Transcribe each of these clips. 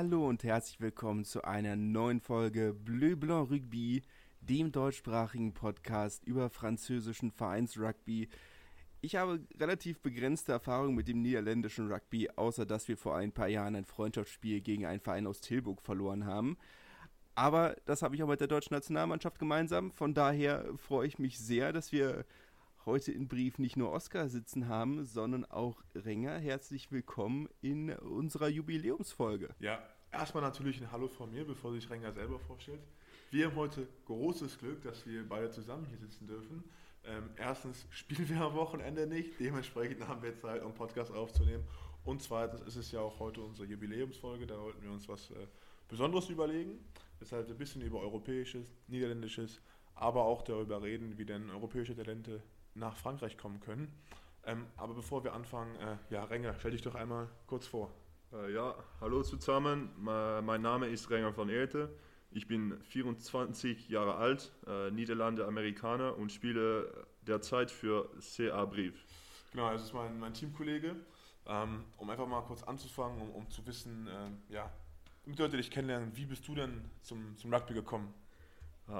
Hallo und herzlich willkommen zu einer neuen Folge Bleu Blanc Rugby, dem deutschsprachigen Podcast über französischen Vereinsrugby. Ich habe relativ begrenzte Erfahrung mit dem niederländischen Rugby, außer dass wir vor ein paar Jahren ein Freundschaftsspiel gegen einen Verein aus Tilburg verloren haben. Aber das habe ich auch mit der deutschen Nationalmannschaft gemeinsam. Von daher freue ich mich sehr, dass wir heute in Brief nicht nur Oskar sitzen haben, sondern auch Renger. Herzlich willkommen in unserer Jubiläumsfolge. Ja, erstmal natürlich ein Hallo von mir, bevor sich Renger selber vorstellt. Wir haben heute großes Glück, dass wir beide zusammen hier sitzen dürfen. Ähm, erstens spielen wir am Wochenende nicht, dementsprechend haben wir Zeit, um Podcast aufzunehmen. Und zweitens ist es ja auch heute unsere Jubiläumsfolge, da wollten wir uns was äh, Besonderes überlegen. Deshalb ein bisschen über europäisches, niederländisches, aber auch darüber reden, wie denn europäische Talente nach Frankreich kommen können. Ähm, aber bevor wir anfangen, äh, ja, Renger, stell dich doch einmal kurz vor. Äh, ja, hallo zusammen. Mein Name ist Renger van Eerte. Ich bin 24 Jahre alt, äh, Niederlande Amerikaner und spiele derzeit für CA Brief. Genau, das ist mein, mein Teamkollege. Ähm, um einfach mal kurz anzufangen, um, um zu wissen, äh, ja, damit Leute dich kennenlernen, wie bist du denn zum, zum Rugby gekommen?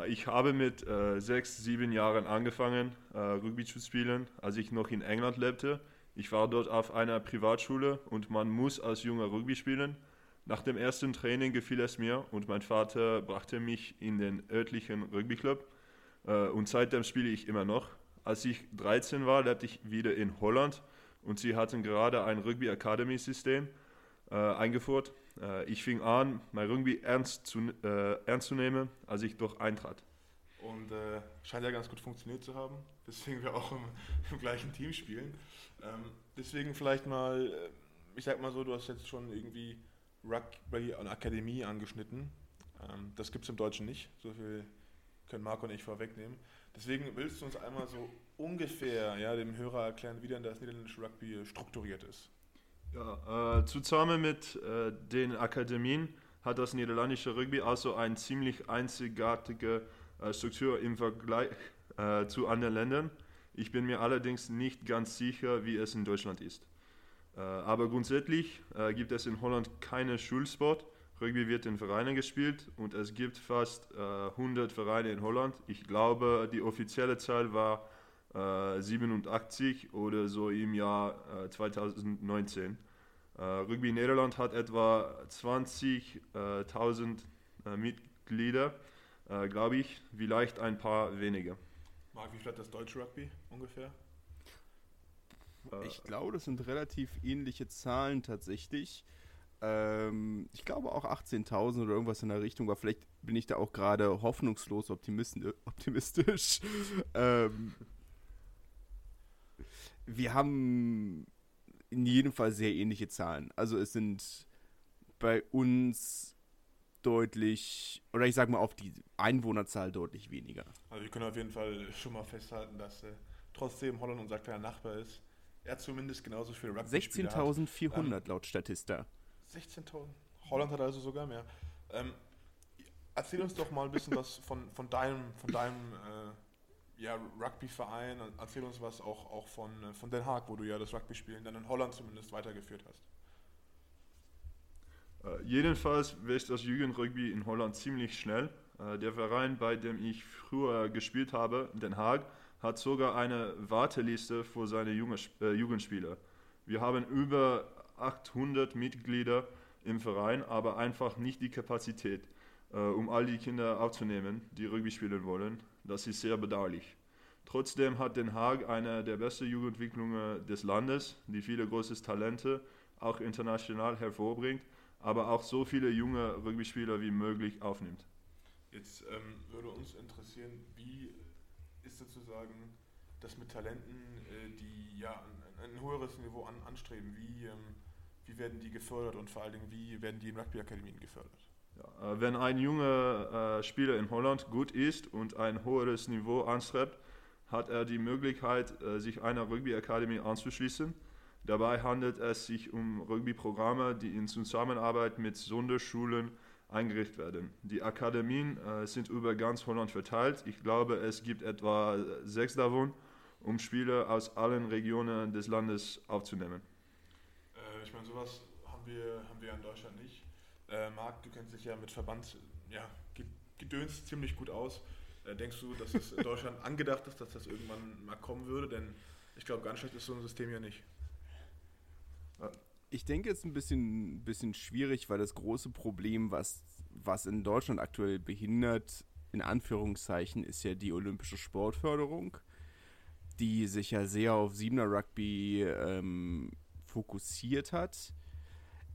Ich habe mit äh, sechs, sieben Jahren angefangen, äh, Rugby zu spielen, als ich noch in England lebte. Ich war dort auf einer Privatschule und man muss als Junger Rugby spielen. Nach dem ersten Training gefiel es mir und mein Vater brachte mich in den örtlichen Rugbyclub äh, und seitdem spiele ich immer noch. Als ich 13 war, lebte ich wieder in Holland und sie hatten gerade ein Rugby Academy System äh, eingeführt. Äh, ich fing an, mein Rugby ernst zu, äh, ernst zu nehmen, als ich dort eintrat. Und äh, scheint ja ganz gut funktioniert zu haben, deswegen wir auch im, im gleichen Team spielen. Ähm, deswegen vielleicht mal, äh, ich sag mal so, du hast jetzt schon irgendwie Rugby an Akademie angeschnitten. Ähm, das gibt es im Deutschen nicht. So viel können Marco und ich vorwegnehmen. Deswegen willst du uns einmal so ungefähr ja, dem Hörer erklären, wie denn das niederländische Rugby strukturiert ist? Ja, äh, zusammen mit äh, den Akademien hat das niederländische Rugby also eine ziemlich einzigartige äh, Struktur im Vergleich äh, zu anderen Ländern. Ich bin mir allerdings nicht ganz sicher, wie es in Deutschland ist. Äh, aber grundsätzlich äh, gibt es in Holland keine Schulsport. Rugby wird in Vereinen gespielt und es gibt fast äh, 100 Vereine in Holland. Ich glaube, die offizielle Zahl war äh, 87 oder so im Jahr 2019. Äh, äh, Rugby Nederland hat etwa 20.000 Mitglieder, glaube ich, vielleicht ein paar weniger. Marc, wie viel hat das deutsche Rugby ungefähr? Äh, ich glaube, das sind relativ ähnliche Zahlen tatsächlich. Ähm, ich glaube auch 18.000 oder irgendwas in der Richtung, aber vielleicht bin ich da auch gerade hoffnungslos optimistisch. ähm, wir haben in jedem Fall sehr ähnliche Zahlen. Also es sind bei uns deutlich, oder ich sage mal auf die Einwohnerzahl deutlich weniger. Also wir können auf jeden Fall schon mal festhalten, dass äh, trotzdem Holland unser kleiner Nachbar ist er zumindest genauso viel Rugby 16.400 ähm, laut Statista. 16.000. Holland hat also sogar mehr. Ähm, erzähl uns doch mal ein bisschen was von, von deinem, von deinem äh, ja, Rugby-Verein. Erzähl uns was auch, auch von, äh, von Den Haag, wo du ja das Rugby-Spielen dann in Holland zumindest weitergeführt hast. Äh, jedenfalls wächst das Jugendrugby in Holland ziemlich schnell. Äh, der Verein, bei dem ich früher gespielt habe, Den Haag, hat sogar eine Warteliste für seine junge, äh, Jugendspieler. Wir haben über 800 Mitglieder im Verein, aber einfach nicht die Kapazität, äh, um all die Kinder aufzunehmen, die Rugby spielen wollen. Das ist sehr bedauerlich. Trotzdem hat Den Haag eine der besten Jugendentwicklungen des Landes, die viele große Talente auch international hervorbringt, aber auch so viele junge Rugby-Spieler wie möglich aufnimmt. Jetzt ähm, würde uns interessieren, wie ist sozusagen das mit Talenten, äh, die ja ein, ein höheres Niveau an, anstreben, wie, ähm, wie werden die gefördert und vor allen Dingen, wie werden die in Rugby-Akademien gefördert? Äh, wenn ein junger äh, Spieler in Holland gut ist und ein höheres Niveau anstrebt, hat er die Möglichkeit, äh, sich einer Rugby-Akademie anzuschließen. Dabei handelt es sich um Rugby-Programme, die in Zusammenarbeit mit Sonderschulen eingerichtet werden. Die Akademien sind über ganz Holland verteilt. Ich glaube, es gibt etwa sechs davon, um Spieler aus allen Regionen des Landes aufzunehmen. Ich meine, sowas haben wir, haben wir in Deutschland. Äh, Marc, du kennst dich ja mit Verband ja, Gedöns ziemlich gut aus. Äh, denkst du, dass es in Deutschland angedacht ist, dass das irgendwann mal kommen würde? Denn ich glaube, ganz schlecht ist so ein System ja nicht. Ich denke, es ist ein bisschen, bisschen schwierig, weil das große Problem, was, was in Deutschland aktuell behindert, in Anführungszeichen, ist ja die olympische Sportförderung, die sich ja sehr auf Siebener Rugby ähm, fokussiert hat.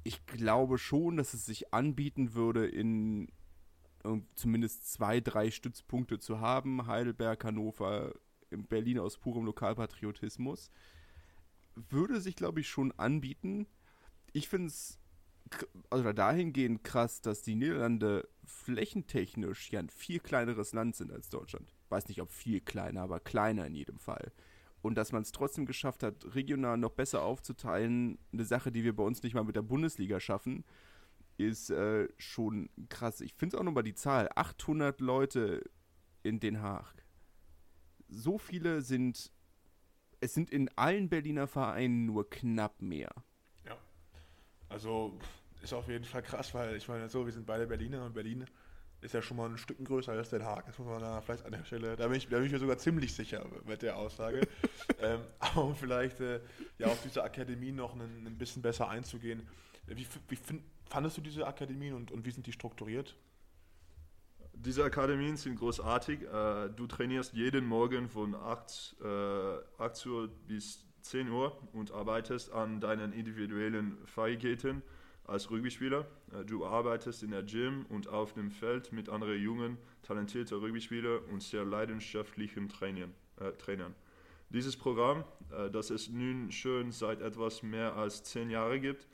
Ich glaube schon, dass es sich anbieten würde, in zumindest zwei, drei Stützpunkte zu haben. Heidelberg, Hannover, Berlin aus purem Lokalpatriotismus. Würde sich, glaube ich, schon anbieten. Ich finde es also dahingehend krass, dass die Niederlande flächentechnisch ja ein viel kleineres Land sind als Deutschland. Weiß nicht, ob viel kleiner, aber kleiner in jedem Fall. Und dass man es trotzdem geschafft hat, regional noch besser aufzuteilen, eine Sache, die wir bei uns nicht mal mit der Bundesliga schaffen, ist äh, schon krass. Ich finde es auch nochmal die Zahl. 800 Leute in Den Haag. So viele sind, es sind in allen Berliner Vereinen nur knapp mehr. Ja, also ist auf jeden Fall krass, weil ich meine so, wir sind beide Berliner und Berlin ist ja schon mal ein Stück größer als Den Haag. Das muss man da vielleicht an der Stelle, da bin ich, da bin ich mir sogar ziemlich sicher mit der Aussage. ähm, aber um vielleicht äh, ja auf diese Akademie noch ein, ein bisschen besser einzugehen. Wie, wie find, fandest du diese Akademien und, und wie sind die strukturiert? Diese Akademien sind großartig. Äh, du trainierst jeden Morgen von 8, 8 äh, Uhr bis 10 Uhr und arbeitest an deinen individuellen Fähigkeiten als Rugby-Spieler. Äh, du arbeitest in der Gym und auf dem Feld mit anderen jungen, talentierten Rugby-Spielern und sehr leidenschaftlichen Trainern. Äh, Trainern. Dieses Programm, äh, das es nun schon seit etwas mehr als zehn Jahren gibt,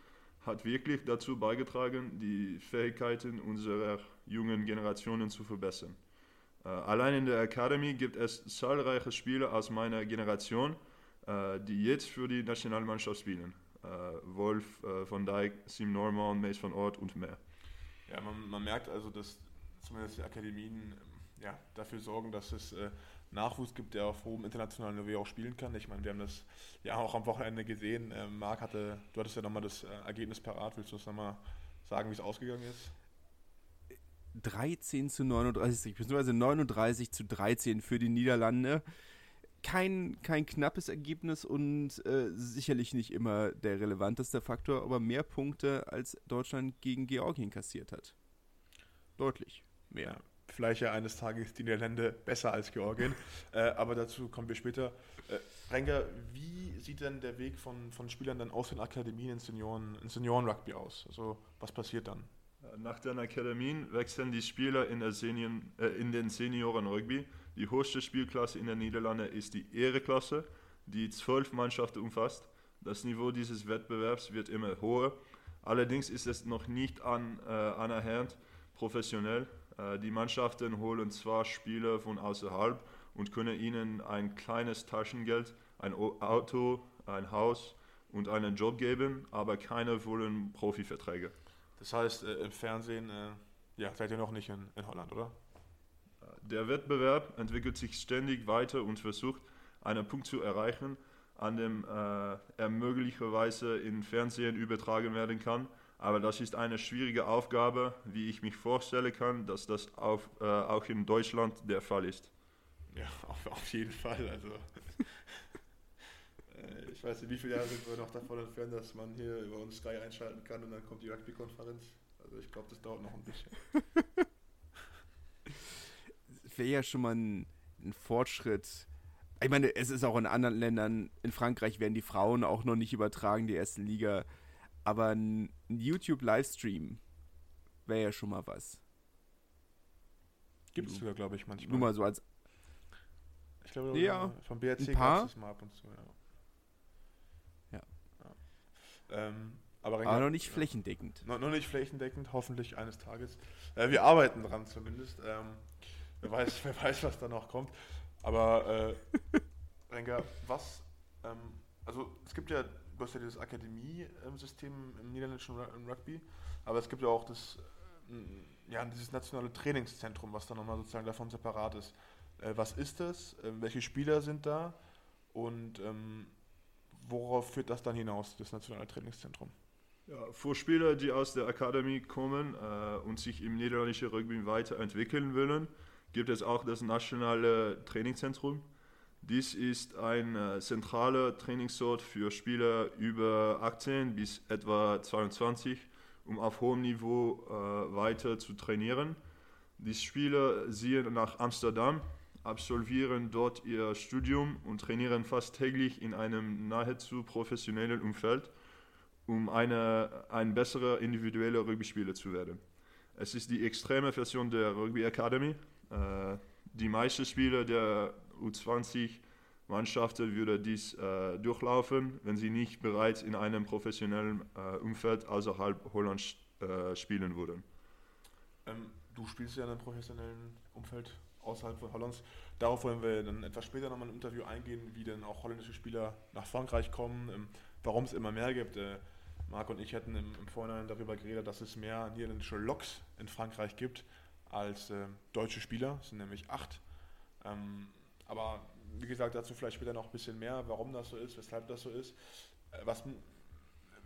hat wirklich dazu beigetragen, die Fähigkeiten unserer jungen Generationen zu verbessern. Äh, allein in der Academy gibt es zahlreiche Spieler aus meiner Generation, äh, die jetzt für die Nationalmannschaft spielen. Äh, Wolf, äh, Van Dijk, Sim Norman, Mace van Ort und mehr. Ja, man, man, merkt also, dass zumindest die Akademien ja, dafür sorgen, dass es äh, Nachwuchs gibt, der auf hohem internationalen Niveau auch spielen kann. Ich meine, wir haben das ja auch am Wochenende gesehen. Ähm, Marc hatte, du hattest ja nochmal das äh, Ergebnis parat. Willst du uns nochmal sagen, wie es ausgegangen ist? 13 zu 39, beziehungsweise 39 zu 13 für die Niederlande kein, kein knappes Ergebnis und äh, sicherlich nicht immer der relevanteste Faktor, aber mehr Punkte als Deutschland gegen Georgien kassiert hat. Deutlich mehr. Ja, vielleicht ja eines Tages die Niederlande besser als Georgien, äh, aber dazu kommen wir später. Äh, Renger, wie sieht denn der Weg von, von Spielern dann aus den Akademien ins Senioren, ins Senioren-Rugby aus? Also was passiert dann? Nach den Akademien wechseln die Spieler in, der Senioren, äh, in den Senioren-Rugby die höchste Spielklasse in den Niederlanden ist die Ehreklasse, die zwölf Mannschaften umfasst. Das Niveau dieses Wettbewerbs wird immer höher. Allerdings ist es noch nicht an, äh, anerkannt professionell. Äh, die Mannschaften holen zwar Spieler von außerhalb und können ihnen ein kleines Taschengeld, ein Auto, ein Haus und einen Job geben, aber keine wollen Profiverträge. Das heißt, äh, im Fernsehen äh, ja, seid ihr noch nicht in, in Holland, oder? Der Wettbewerb entwickelt sich ständig weiter und versucht, einen Punkt zu erreichen, an dem äh, er möglicherweise in Fernsehen übertragen werden kann. Aber das ist eine schwierige Aufgabe, wie ich mich vorstellen kann, dass das auf, äh, auch in Deutschland der Fall ist. Ja, auf, auf jeden Fall. Also äh, ich weiß nicht, wie viele Jahre sind wir noch davon entfernt, dass man hier über uns Sky einschalten kann und dann kommt die Rugby-Konferenz. Also ich glaube, das dauert noch ein bisschen. wäre ja schon mal ein, ein Fortschritt. Ich meine, es ist auch in anderen Ländern, in Frankreich werden die Frauen auch noch nicht übertragen, die ersten Liga. Aber ein, YouTube-Livestream wäre ja schon mal was. Gibt es sogar, glaube ich, manchmal. Nur mal so als. Ich glaube, ja, vom BRC ein paar. es mal ab und zu, ja. ja. ja. Ähm, aber, aber, noch nicht flächendeckend. Noch, noch, nicht flächendeckend, hoffentlich eines Tages. Äh, wir arbeiten dran zumindest. Ähm, wer, weiß, wer weiß, was da noch kommt. Aber äh, Renker, was, ähm, also es gibt ja, du hast ja dieses Akademie-System im niederländischen Rugby, aber es gibt ja auch das, äh, ja, dieses nationale Trainingszentrum, was dann nochmal sozusagen davon separat ist. Äh, was ist das? Ähm, welche Spieler sind da? Und ähm, worauf führt das dann hinaus, das nationale Trainingszentrum? Ja, für Spieler, die aus der Akademie kommen äh, und sich im niederländischen Rugby weiterentwickeln wollen, gibt es auch das nationale Trainingszentrum. Dies ist ein äh, zentraler Trainingsort für Spieler über 18 bis etwa 22, um auf hohem Niveau äh, weiter zu trainieren. Die Spieler ziehen nach Amsterdam, absolvieren dort ihr Studium und trainieren fast täglich in einem nahezu professionellen Umfeld um eine, ein besserer individueller Rugby-Spieler zu werden. Es ist die extreme Version der Rugby Academy. Äh, die meisten Spieler der U20-Mannschaften würden dies äh, durchlaufen, wenn sie nicht bereits in einem professionellen äh, Umfeld außerhalb Hollands äh, spielen würden. Ähm, du spielst ja in einem professionellen Umfeld außerhalb von Hollands. Darauf wollen wir dann etwas später nochmal ein Interview eingehen, wie denn auch holländische Spieler nach Frankreich kommen, ähm, warum es immer mehr gibt. Äh, Marc und ich hätten im, im Vorhinein darüber geredet, dass es mehr niederländische Loks in Frankreich gibt als äh, deutsche Spieler. Es sind nämlich acht. Ähm, aber wie gesagt, dazu vielleicht später noch ein bisschen mehr, warum das so ist, weshalb das so ist. Äh, was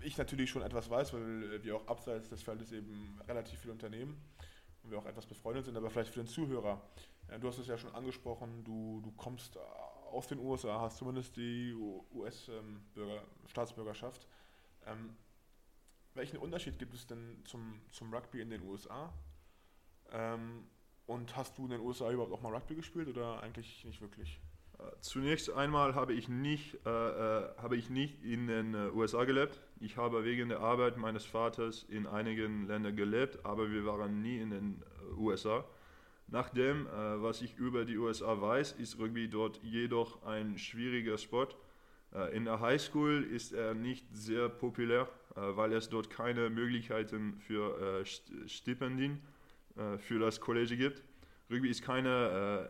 ich natürlich schon etwas weiß, weil wir auch abseits des Feldes eben relativ viele Unternehmen und wir auch etwas befreundet sind, aber vielleicht für den Zuhörer. Ja, du hast es ja schon angesprochen, du, du kommst aus den USA, hast zumindest die US-Staatsbürgerschaft. Ähm, ähm, welchen Unterschied gibt es denn zum, zum Rugby in den USA? Ähm, und hast du in den USA überhaupt auch mal Rugby gespielt oder eigentlich nicht wirklich? Äh, zunächst einmal habe ich nicht, äh, äh, habe ich nicht in den äh, USA gelebt. Ich habe wegen der Arbeit meines Vaters in einigen Ländern gelebt, aber wir waren nie in den äh, USA. Nach dem, äh, was ich über die USA weiß, ist Rugby dort jedoch ein schwieriger Sport. in der Highschool ist er nicht sehr populär äh, weil es dort keine Möglichkeiten für äh, Stipendien äh, für das College gibt. Rugby ist keine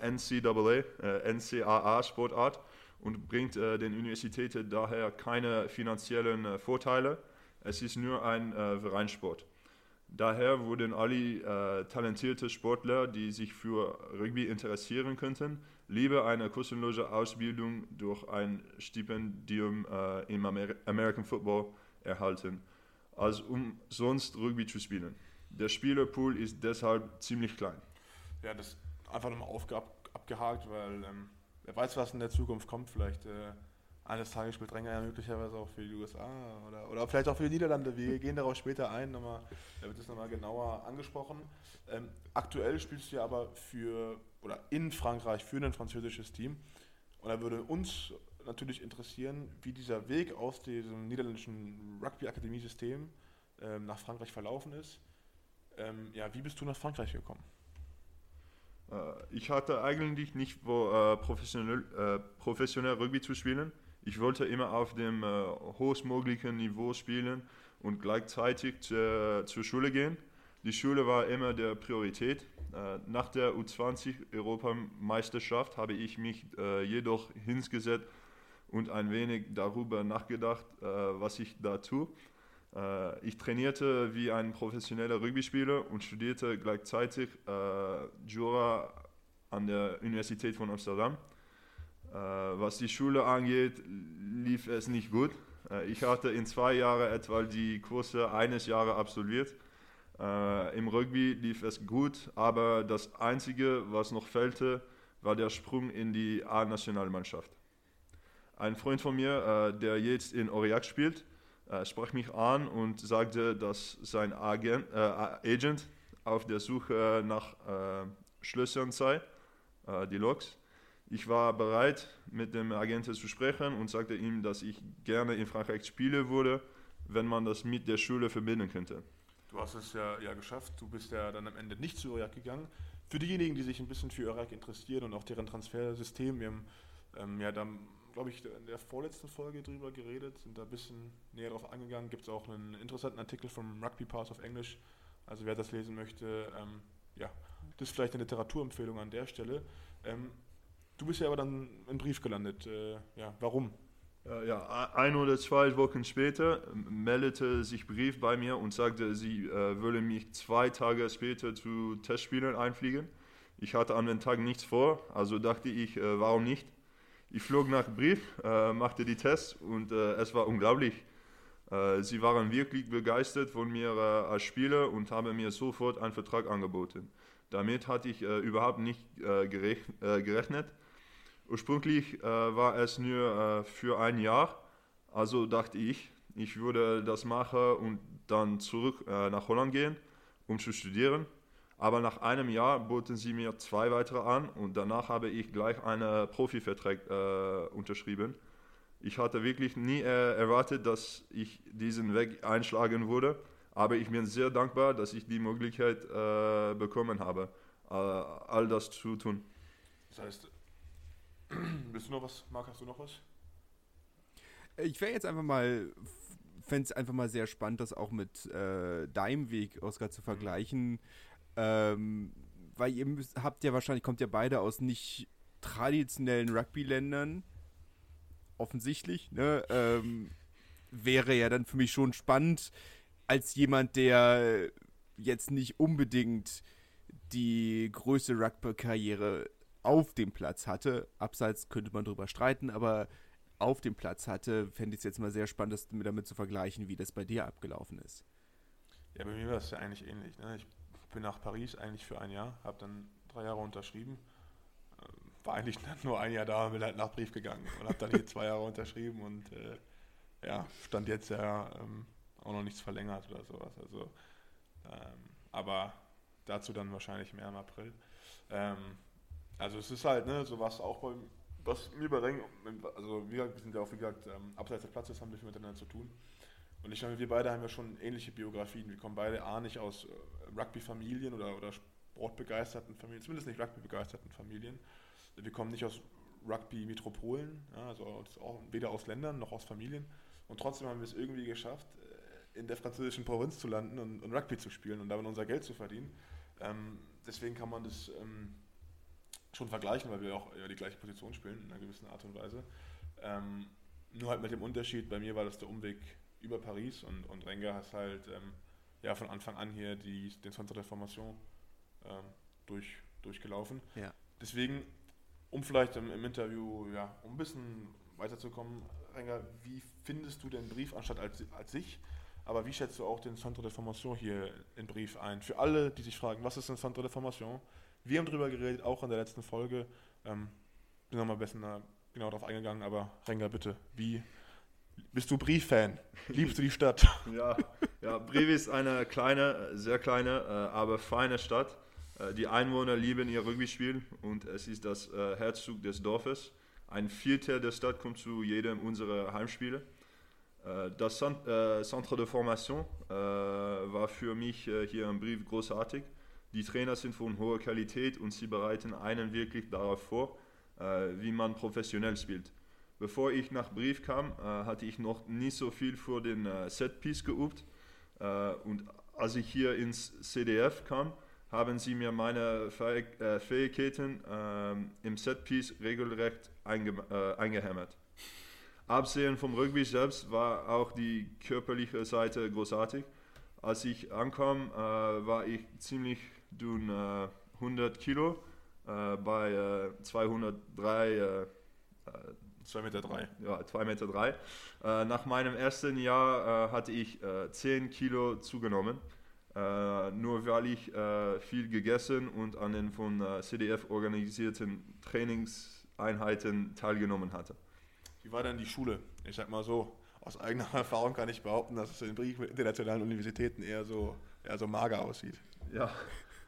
NCAA, NCAA Sportart und bringt den Universitäten daher keine finanziellen Vorteile. Es ist nur ein Vereinssport. Daher wurden alle äh, talentierte Sportler, die sich für Rugby interessieren könnten, lieber eine kostenlose Ausbildung durch ein Stipendium äh, im Amer American Football erhalten, als um sonst Rugby zu spielen. Der Spielerpool ist deshalb ziemlich klein. Ja, das einfach nochmal abgehakt, weil ähm, wer weiß, was in der Zukunft kommt. Vielleicht äh, eines Tages spielt Renger ja möglicherweise auch für die USA oder, oder vielleicht auch für die Niederlande. Wir gehen darauf später ein, nochmal, da wird es nochmal genauer angesprochen. Ähm, aktuell spielst du ja aber für oder in Frankreich für ein französisches Team. Und da würde uns natürlich interessieren, wie dieser Weg aus diesem niederländischen Rugby-Akademie-System ähm, nach Frankreich verlaufen ist. Ähm, ja, wie bist du nach Frankreich gekommen? Äh, ich hatte eigentlich nicht vor, äh, professionell, äh, professionell Rugby zu spielen. Ich wollte immer auf dem äh, höchstmöglichen Niveau spielen und gleichzeitig zur, zur Schule gehen. Die Schule war immer der Priorität. Äh, nach der U20-Europameisterschaft habe ich mich äh, jedoch hingesetzt und ein wenig darüber nachgedacht, äh, was ich da tue. Äh, ich trainierte wie ein professioneller Rugby-Spieler und studierte gleichzeitig äh, Jura an der Universität von Amsterdam. Äh, was die Schule angeht, lief es nicht gut. Ich hatte in zwei Jahren etwa die Kurse eines Jahres absolviert. Im Rugby lief es gut, aber das Einzige, was noch fehlte, war der Sprung in die A-Nationalmannschaft. Ein Freund von mir, der jetzt in Aurillac spielt, äh, sprach mich an und sagte, dass sein Agent, äh, Agent auf der Suche nach äh, Schlössern sei, äh, die Loks. Ich war bereit, mit dem Agenten zu sprechen und sagte ihm, dass ich gerne in Frankreich spielen würde, wenn man das mit der Schule verbinden könnte. Du hast es ja, ja geschafft, du bist ja dann am Ende nicht zu Irak gegangen. Für diejenigen, die sich ein bisschen für Irak interessieren und auch deren Transfersystem, wir haben ähm, ja dann glaube ich, in der vorletzten Folge drüber geredet, sind da ein bisschen näher drauf angegangen. Gibt es auch einen interessanten Artikel vom Rugby Pass auf Englisch. Also wer das lesen möchte, ähm, ja, das ist vielleicht eine Literaturempfehlung an der Stelle. Ähm, du bist ja aber dann in Brief gelandet. Äh, ja, warum? Ja, ein oder zwei Wochen später meldete sich Brief bei mir und sagte, sie äh, würde mich zwei Tage später zu Testspielen einfliegen. Ich hatte an den Tag nichts vor, also dachte ich, äh, warum nicht? Ich flog nach Brief, äh, machte die Tests und äh, es war unglaublich. Äh, sie waren wirklich begeistert von mir äh, als Spieler und haben mir sofort einen Vertrag angeboten. Damit hatte ich äh, überhaupt nicht äh, gerech gerechnet. Ursprünglich war es nur für ein Jahr, also dachte ich, ich würde das machen und dann zurück nach Holland gehen, um zu studieren. Aber nach einem Jahr boten sie mir zwei weitere an und danach habe ich gleich einen Profivertrag äh, unterschrieben. Ich hatte wirklich nie äh, erwartet, dass ich diesen Weg einschlagen würde, aber ich bin sehr dankbar, dass ich die Möglichkeit äh, bekommen habe, äh, all das zu tun. Das heißt, willst du noch was, Marc, hast du noch was? Ich wäre jetzt einfach mal, fände es einfach mal sehr spannend, das auch mit äh, deinem Weg, Oskar, zu vergleichen. Ähm, weil ihr habt ja wahrscheinlich, kommt ja beide aus nicht traditionellen Rugby-Ländern offensichtlich, ne, ähm, wäre ja dann für mich schon spannend, als jemand, der jetzt nicht unbedingt die größte Rugby-Karriere auf dem Platz hatte. Abseits könnte man drüber streiten, aber auf dem Platz hatte, fände ich es jetzt mal sehr spannend, das damit zu vergleichen, wie das bei dir abgelaufen ist. Ja, bei mir war es ja eigentlich ähnlich. Ne? Ich bin nach Paris eigentlich für ein Jahr, habe dann drei Jahre unterschrieben war eigentlich nur ein Jahr da und bin halt nach Brief gegangen und habe dann hier zwei Jahre unterschrieben und äh, ja, stand jetzt ja ähm, auch noch nichts verlängert oder sowas. Also, ähm, aber dazu dann wahrscheinlich mehr im April. Ähm, also es ist halt, ne, so was auch bei, was mir bei Reng, also wir, wir sind ja auch, wie gesagt, ähm, abseits des Platzes haben wir viel miteinander zu tun. Und ich glaube, wir beide haben ja schon ähnliche Biografien. Wir kommen beide A nicht aus äh, Rugby-Familien oder, oder sportbegeisterten Familien, zumindest nicht Rugby-begeisterten Familien. Wir kommen nicht aus Rugby-Metropolen, ja, also auch, weder aus Ländern noch aus Familien. Und trotzdem haben wir es irgendwie geschafft, äh, in der französischen Provinz zu landen und, und Rugby zu spielen und damit unser Geld zu verdienen. Ähm, deswegen kann man das ähm, schon vergleichen, weil wir auch ja, die gleiche Position spielen in einer gewissen Art und Weise. Ähm, nur halt mit dem Unterschied, bei mir war das der Umweg über Paris und, und Renger hat halt ähm, ja, von Anfang an hier die, den Centre de Formation ähm, durch, durchgelaufen. Ja. Deswegen um vielleicht im, im, Interview, ja, um ein bisschen weiterzukommen, Renger, wie findest du den Brief anstatt als, als sich? Aber wie schätzt du auch den Centre de Formation hier in Brief ein? Für alle, die sich fragen, was ist ein Centre de Formation? Wir haben darüber geredet, auch in der letzten Folge. Ähm, bin nochmal ein bisschen genau darauf eingegangen, aber Renger, bitte, wie bist du Brief-Fan? Liebst du die Stadt? ja, ja, Brief ist eine kleine, sehr kleine, äh, aber feine Stadt. Äh, die Einwohner lieben ihr Rugby-Spiel und es ist das äh, Herzzug des Dorfes. Ein Viertel der Stadt kommt zu jedem unserer Heimspiele. Das Centre de Formation war für mich hier im Brief großartig. Die Trainer sind von hoher Qualität und sie bereiten einen wirklich darauf vor, wie man professionell spielt. Bevor ich nach Brief kam, hatte ich noch nicht so viel für den Setpiece geübt. Und als ich hier ins CDF kam, haben sie mir meine äh, Fähigkeiten ähm, im Setpiece regelrecht einge äh, eingehämmert. Absehen vom Rugby selbst war auch die körperliche Seite großartig. Als ich ankam, äh, war ich ziemlich dünn, äh, 100 Kilo äh, bei 203 2 Meter 3. Ja, 2 Meter 3. Äh, nach meinem ersten Jahr äh, hatte ich äh, 10 Kilo zugenommen. Äh, nur weil ich äh, viel gegessen und an den von äh, CDF organisierten Trainingseinheiten teilgenommen hatte. Wie war denn die Schule? Ich sag mal so, aus eigener Erfahrung kann ich behaupten, dass es in Brief mit internationalen Universitäten eher so, eher so mager aussieht. Ja,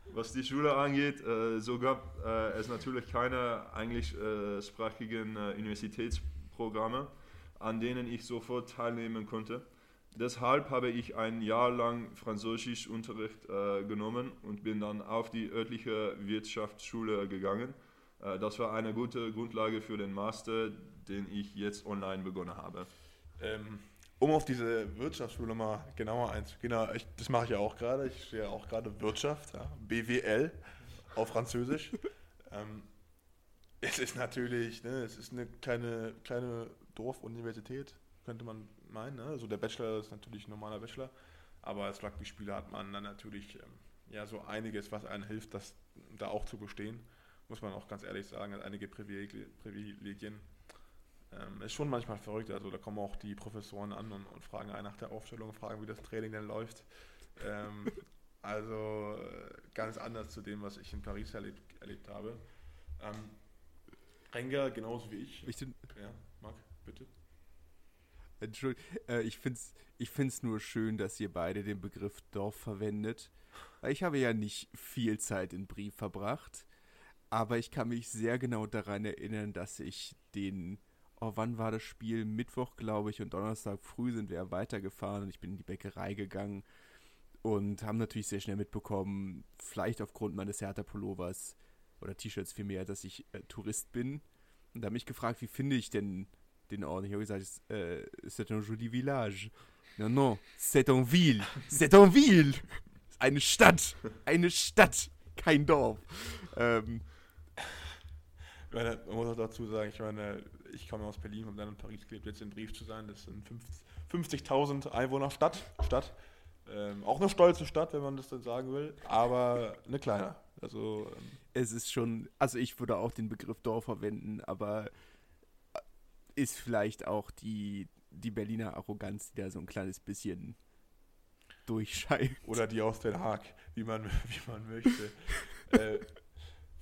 was die Schule angeht, äh, so gab äh, es natürlich keine englischsprachigen äh, Universitätsprogramme, an denen ich sofort teilnehmen konnte. Deshalb habe ich ein Jahr lang Französischunterricht äh, genommen und bin dann auf die örtliche Wirtschaftsschule gegangen. Äh, das war eine gute Grundlage für den Master, den ich jetzt online begonnen habe. Ähm, um auf diese Wirtschaftsschule mal genauer einzugehen, ich, das mache ich ja auch gerade. Ich sehe auch gerade Wirtschaft, ja, BWL auf Französisch. ähm, es ist natürlich, ne, es ist eine kleine, kleine Dorfuniversität, könnte man meinen. Ne? Also der Bachelor ist natürlich ein normaler Bachelor, aber als Rugby-Spieler hat man dann natürlich ähm, ja so einiges, was einem hilft, das da auch zu bestehen. Muss man auch ganz ehrlich sagen, hat einige Privilegien. Ähm, ist schon manchmal verrückt. Also da kommen auch die Professoren an und, und fragen einen nach der Aufstellung, fragen, wie das Training denn läuft. Ähm, also äh, ganz anders zu dem, was ich in Paris erlebt, erlebt habe. Ähm, Renger genauso wie ich. Ich, Ja, Marc, bitte. Entschuldigung, äh, ich finde es ich find's nur schön, dass ihr beide den Begriff Dorf verwendet. Ich habe ja nicht viel Zeit in Brief verbracht, aber ich kann mich sehr genau daran erinnern, dass ich den, oh, wann war das Spiel? Mittwoch, glaube ich, und Donnerstag früh sind wir weitergefahren und ich bin in die Bäckerei gegangen und haben natürlich sehr schnell mitbekommen, vielleicht aufgrund meines Hertha-Pullovers oder T-Shirts vielmehr, dass ich äh, Tourist bin. Und da habe mich gefragt, wie finde ich denn den Ort? Ich habe gesagt, es, äh, c'est un joli village. Non, non, c'est une ville. C'est une ville. Eine Stadt. Eine Stadt. Kein Dorf. Ähm, meine, man muss auch dazu sagen, ich meine, ich komme aus Berlin und dann in Paris gelebt, jetzt in Brief zu sein, das sind 50 50.000 Einwohner Stadt. Stadt. Ähm, auch eine stolze Stadt, wenn man das dann sagen will, aber eine kleine. Also ähm, es ist schon, also ich würde auch den Begriff Dorf verwenden, aber ist vielleicht auch die, die Berliner Arroganz, die da so ein kleines bisschen durchscheint. oder die aus Den Haag, wie man, wie man möchte. äh,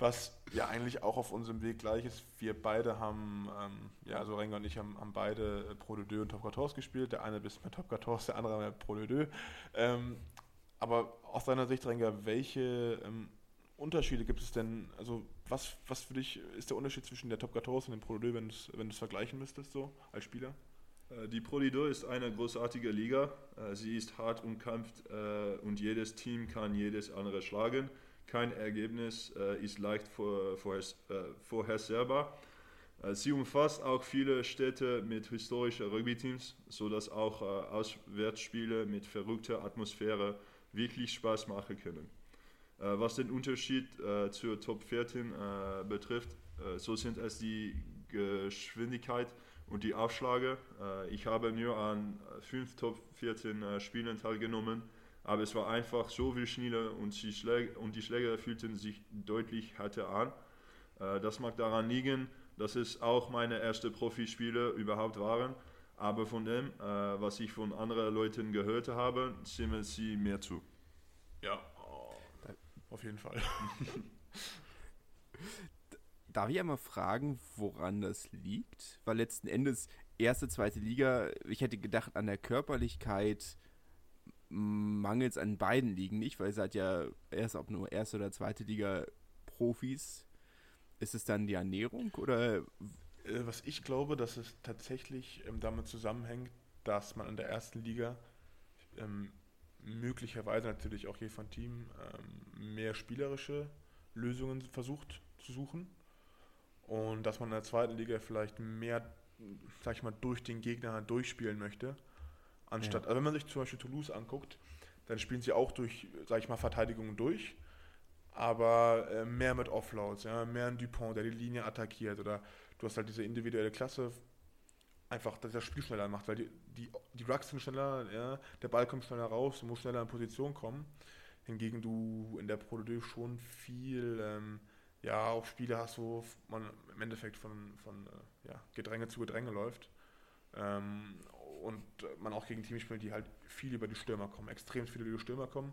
was ja eigentlich auch auf unserem Weg gleich ist. Wir beide haben, ähm, ja, also Renger und ich haben, haben beide äh, Pro de Deux und Top 14 gespielt. Der eine bis mit Top 14, der andere mit Pro de Deux. Ähm, aber aus deiner Sicht, Renger, welche ähm, Unterschiede gibt es denn? Also, was, was für dich ist der Unterschied zwischen der Top 14 und dem Pro de Deux, wenn du es wenn du's vergleichen müsstest, so als Spieler? Äh, Die Pro Lido ist eine großartige Liga. Äh, Sie ist hart umkämpft äh, und jedes Team kann jedes andere schlagen. Kein Ergebnis äh, ist leicht vor, vorher, äh, vorhersehbar. Äh, Sie umfasst auch viele Städte mit historischen Rugby-Teams, sodass auch äh, Auswärtsspiele mit verrückter Atmosphäre wirklich Spaß machen können. Äh, was den Unterschied äh, zur Top 14 äh, betrifft, äh, so sind es die Geschwindigkeit und die Aufschläge. Ich habe nur an fünf Top 14 äh, Spielen teilgenommen, aber es war einfach so viel schneller und die Schläge, und die Schläge fühlten sich deutlich härter an. Äh, das mag daran liegen, dass es auch meine ersten Profispiele überhaupt waren, aber von dem, äh, was ich von anderen Leuten gehört habe, stimmen sie mir zu. Ja, oh, auf jeden Fall. Darf ich einmal fragen, woran das liegt? Weil letzten Endes erste, zweite Liga, ich hätte gedacht, an der Körperlichkeit mangels an beiden Ligen nicht, weil ihr seid ja erst ob nur erste oder zweite Liga Profis. Ist es dann die Ernährung oder Äh, Was ich glaube, dass es tatsächlich ähm, damit zusammenhängt, dass man in der ersten Liga ähm, möglicherweise natürlich auch je von Team ähm, mehr spielerische Lösungen versucht zu suchen und dass man in der zweiten Liga vielleicht mehr, sag ich mal, durch den Gegner durchspielen möchte, anstatt, Ja. also wenn man sich zum Beispiel Toulouse anguckt, dann spielen sie auch durch, sag ich mal, Verteidigungen durch, aber äh, mehr mit Offloads, ja, mehr ein Dupont, der die Linie attackiert oder du hast halt diese individuelle Klasse, einfach, dass das Spiel schneller macht, weil die, die, die Rucks sind schneller, ja, der Ball kommt schneller raus, du musst schneller in Position kommen. Hingegen du in der Pro de schon viel, ähm, ja, auch Spiele hast, wo man im Endeffekt von, von äh, ja, Gedränge zu Gedränge läuft. Ähm, und man auch gegen Teams spielt, die halt viel über die Stürmer kommen, extrem viel über die Stürmer kommen.